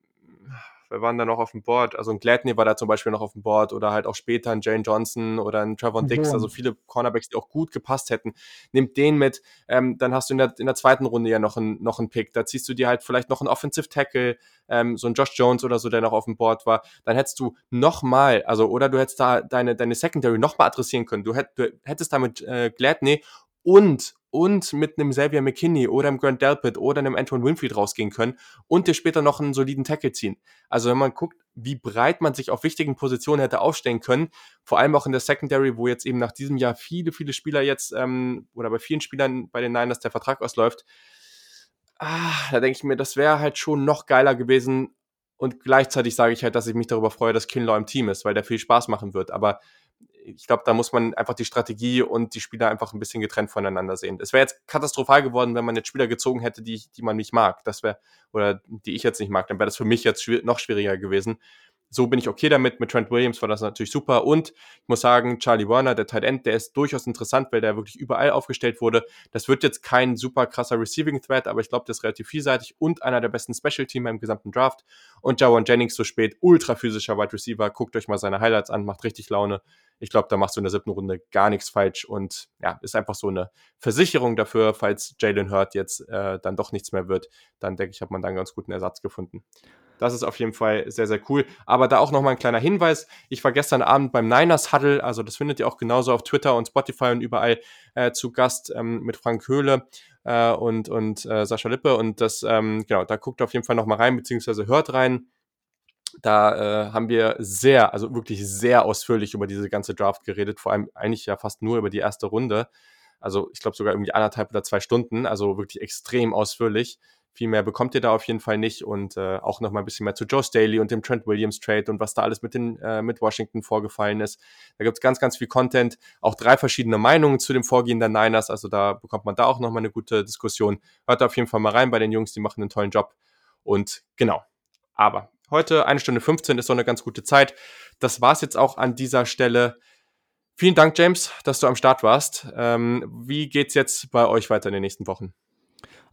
wer waren da noch auf dem Board? Also ein Gladney war da zum Beispiel noch auf dem Board oder halt auch später ein Jane Johnson oder ein Trevor Dix, ja. also viele Cornerbacks, die auch gut gepasst hätten. Nimmt den mit, ähm, dann hast du in der, in der zweiten Runde ja noch einen, noch einen Pick. Da ziehst du dir halt vielleicht noch einen Offensive Tackle, ähm, so ein Josh Jones oder so, der noch auf dem Board war. Dann hättest du nochmal, also oder du hättest da deine, deine Secondary nochmal adressieren können. Du, hätt, du hättest damit äh, Gladney und und mit einem Xavier McKinney oder einem Grant Delpit oder einem Antoine Winfield rausgehen können und dir später noch einen soliden Tackle ziehen. Also wenn man guckt, wie breit man sich auf wichtigen Positionen hätte aufstellen können, vor allem auch in der Secondary, wo jetzt eben nach diesem Jahr viele, viele Spieler jetzt ähm, oder bei vielen Spielern bei den Niners der Vertrag ausläuft, ah, da denke ich mir, das wäre halt schon noch geiler gewesen. Und gleichzeitig sage ich halt, dass ich mich darüber freue, dass Kinlaw im Team ist, weil der viel Spaß machen wird. Aber ich glaube, da muss man einfach die Strategie und die Spieler einfach ein bisschen getrennt voneinander sehen. Es wäre jetzt katastrophal geworden, wenn man jetzt Spieler gezogen hätte, die, die man nicht mag. Das wäre, oder die ich jetzt nicht mag, dann wäre das für mich jetzt schwierig, noch schwieriger gewesen so bin ich okay damit. Mit Trent Williams war das natürlich super. Und ich muss sagen, Charlie Warner, der Tight End, der ist durchaus interessant, weil der wirklich überall aufgestellt wurde. Das wird jetzt kein super krasser Receiving Threat, aber ich glaube, der ist relativ vielseitig und einer der besten Special Teamer im gesamten Draft. Und Jawan Jennings so spät, ultra physischer Wide Receiver. Guckt euch mal seine Highlights an, macht richtig Laune. Ich glaube, da machst du in der siebten Runde gar nichts falsch und ja, ist einfach so eine Versicherung dafür, falls Jalen Hurt jetzt äh, dann doch nichts mehr wird. Dann denke ich, hat man da einen ganz guten Ersatz gefunden. Das ist auf jeden Fall sehr, sehr cool. Aber da auch nochmal ein kleiner Hinweis. Ich war gestern Abend beim Niners Huddle, also das findet ihr auch genauso auf Twitter und Spotify und überall äh, zu Gast ähm, mit Frank Höhle äh, und, und äh, Sascha Lippe. Und das, ähm, genau, da guckt auf jeden Fall nochmal rein, beziehungsweise hört rein. Da äh, haben wir sehr, also wirklich sehr ausführlich über diese ganze Draft geredet, vor allem eigentlich ja fast nur über die erste Runde. Also ich glaube sogar irgendwie anderthalb oder zwei Stunden, also wirklich extrem ausführlich. Viel mehr bekommt ihr da auf jeden Fall nicht und äh, auch noch mal ein bisschen mehr zu Joe Staley und dem Trent Williams Trade und was da alles mit, den, äh, mit Washington vorgefallen ist. Da gibt's ganz, ganz viel Content, auch drei verschiedene Meinungen zu dem Vorgehen der Niners, also da bekommt man da auch noch mal eine gute Diskussion. Hört auf jeden Fall mal rein bei den Jungs, die machen einen tollen Job und genau. Aber heute eine Stunde 15 ist so eine ganz gute Zeit. Das war's jetzt auch an dieser Stelle. Vielen Dank, James, dass du am Start warst. Ähm, wie geht's jetzt bei euch weiter in den nächsten Wochen?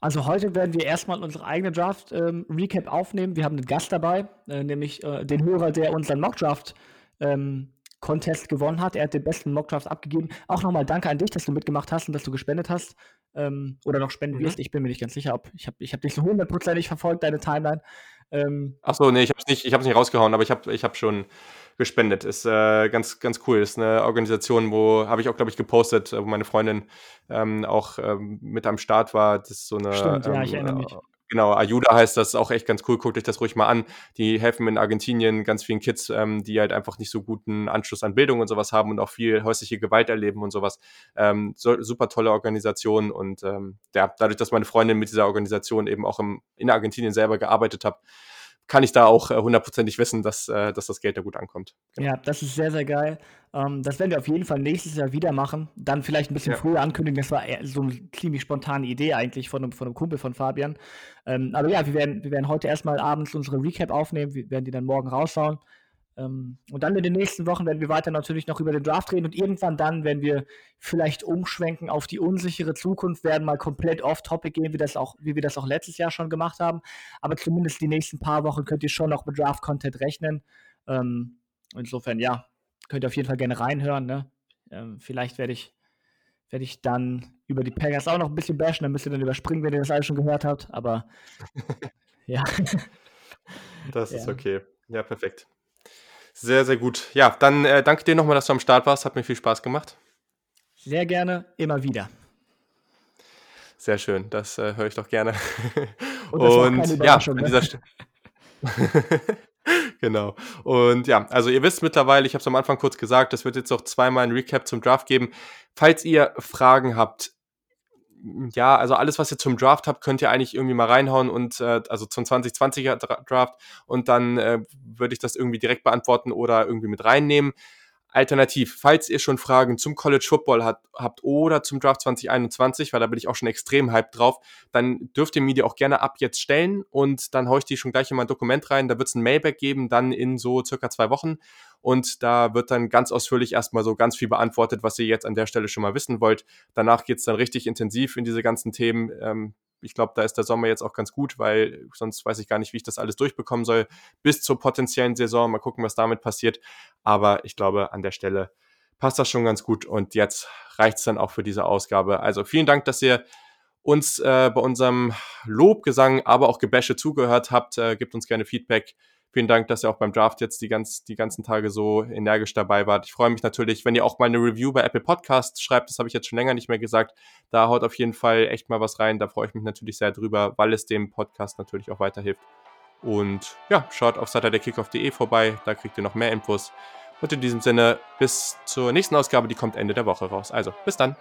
Also heute werden wir erstmal unsere eigene Draft-Recap ähm, aufnehmen. Wir haben einen Gast dabei, äh, nämlich äh, den Hörer, der unseren Mock-Draft ähm, Contest gewonnen hat. Er hat den besten Mockdraft abgegeben. Auch nochmal danke an dich, dass du mitgemacht hast und dass du gespendet hast. Ähm, oder noch spenden mhm. wirst. Ich bin mir nicht ganz sicher, ob ich habe ich hab dich so hundertprozentig verfolgt, deine Timeline.
Ähm, Achso, nee, ich habe es nicht, nicht rausgehauen, aber ich habe ich hab schon gespendet. Ist äh, ganz, ganz cool. Ist eine Organisation, wo habe ich auch, glaube ich, gepostet, wo meine Freundin ähm, auch ähm, mit am Start war. Das ist so eine.
Stimmt,
ähm,
ja, ich erinnere mich.
Genau, Ayuda heißt das, auch echt ganz cool. Guckt euch das ruhig mal an. Die helfen in Argentinien ganz vielen Kids, ähm, die halt einfach nicht so guten Anschluss an Bildung und sowas haben und auch viel häusliche Gewalt erleben und sowas. Ähm, so, super tolle Organisation und ähm, ja, dadurch, dass meine Freundin mit dieser Organisation eben auch im, in Argentinien selber gearbeitet hat, kann ich da auch äh, hundertprozentig wissen, dass, äh, dass das Geld da gut ankommt.
Genau. Ja, das ist sehr, sehr geil. Ähm, das werden wir auf jeden Fall nächstes Jahr wieder machen. Dann vielleicht ein bisschen ja. früher ankündigen. Das war so eine ziemlich spontane Idee eigentlich von einem, von einem Kumpel von Fabian. Ähm, aber ja, wir werden, wir werden heute erstmal abends unsere Recap aufnehmen. Wir werden die dann morgen raushauen. Ähm, und dann in den nächsten Wochen werden wir weiter natürlich noch über den Draft reden und irgendwann dann, wenn wir vielleicht umschwenken auf die unsichere Zukunft, werden mal komplett off-topic gehen, wie, das auch, wie wir das auch letztes Jahr schon gemacht haben. Aber zumindest die nächsten paar Wochen könnt ihr schon noch mit Draft-Content rechnen. Ähm, insofern, ja, könnt ihr auf jeden Fall gerne reinhören. Ne? Ähm, vielleicht werde ich, werd ich dann über die Packers auch noch ein bisschen bashen, dann müsst ihr dann überspringen, wenn ihr das alles schon gehört habt. Aber ja.
Das ist ja. okay. Ja, perfekt. Sehr, sehr gut. Ja, dann äh, danke dir nochmal, dass du am Start warst. Hat mir viel Spaß gemacht.
Sehr gerne, immer wieder.
Sehr schön, das äh, höre ich doch gerne. Und, Und ja, an dieser Stelle. genau. Und ja, also ihr wisst mittlerweile, ich habe es am Anfang kurz gesagt, es wird jetzt noch zweimal ein Recap zum Draft geben. Falls ihr Fragen habt, ja, also alles, was ihr zum Draft habt, könnt ihr eigentlich irgendwie mal reinhauen und äh, also zum 2020er Draft und dann äh, würde ich das irgendwie direkt beantworten oder irgendwie mit reinnehmen. Alternativ, falls ihr schon Fragen zum College Football hat, habt oder zum Draft 2021, weil da bin ich auch schon extrem hyped drauf, dann dürft ihr mir die auch gerne ab jetzt stellen und dann haue ich die schon gleich in mein Dokument rein. Da wird es ein Mailback geben, dann in so circa zwei Wochen und da wird dann ganz ausführlich erstmal so ganz viel beantwortet, was ihr jetzt an der Stelle schon mal wissen wollt. Danach geht es dann richtig intensiv in diese ganzen Themen. Ähm, ich glaube, da ist der Sommer jetzt auch ganz gut, weil sonst weiß ich gar nicht, wie ich das alles durchbekommen soll bis zur potenziellen Saison. Mal gucken, was damit passiert. Aber ich glaube, an der Stelle passt das schon ganz gut. Und jetzt reicht es dann auch für diese Ausgabe. Also vielen Dank, dass ihr uns äh, bei unserem Lobgesang, aber auch Gebäsche zugehört habt. Äh, gebt uns gerne Feedback Vielen Dank, dass ihr auch beim Draft jetzt die, ganz, die ganzen Tage so energisch dabei wart. Ich freue mich natürlich, wenn ihr auch mal eine Review bei Apple Podcasts schreibt. Das habe ich jetzt schon länger nicht mehr gesagt. Da haut auf jeden Fall echt mal was rein. Da freue ich mich natürlich sehr drüber, weil es dem Podcast natürlich auch weiterhilft. Und ja, schaut auf saturdaykickoff.de vorbei. Da kriegt ihr noch mehr Infos. Und in diesem Sinne, bis zur nächsten Ausgabe, die kommt Ende der Woche raus. Also, bis dann.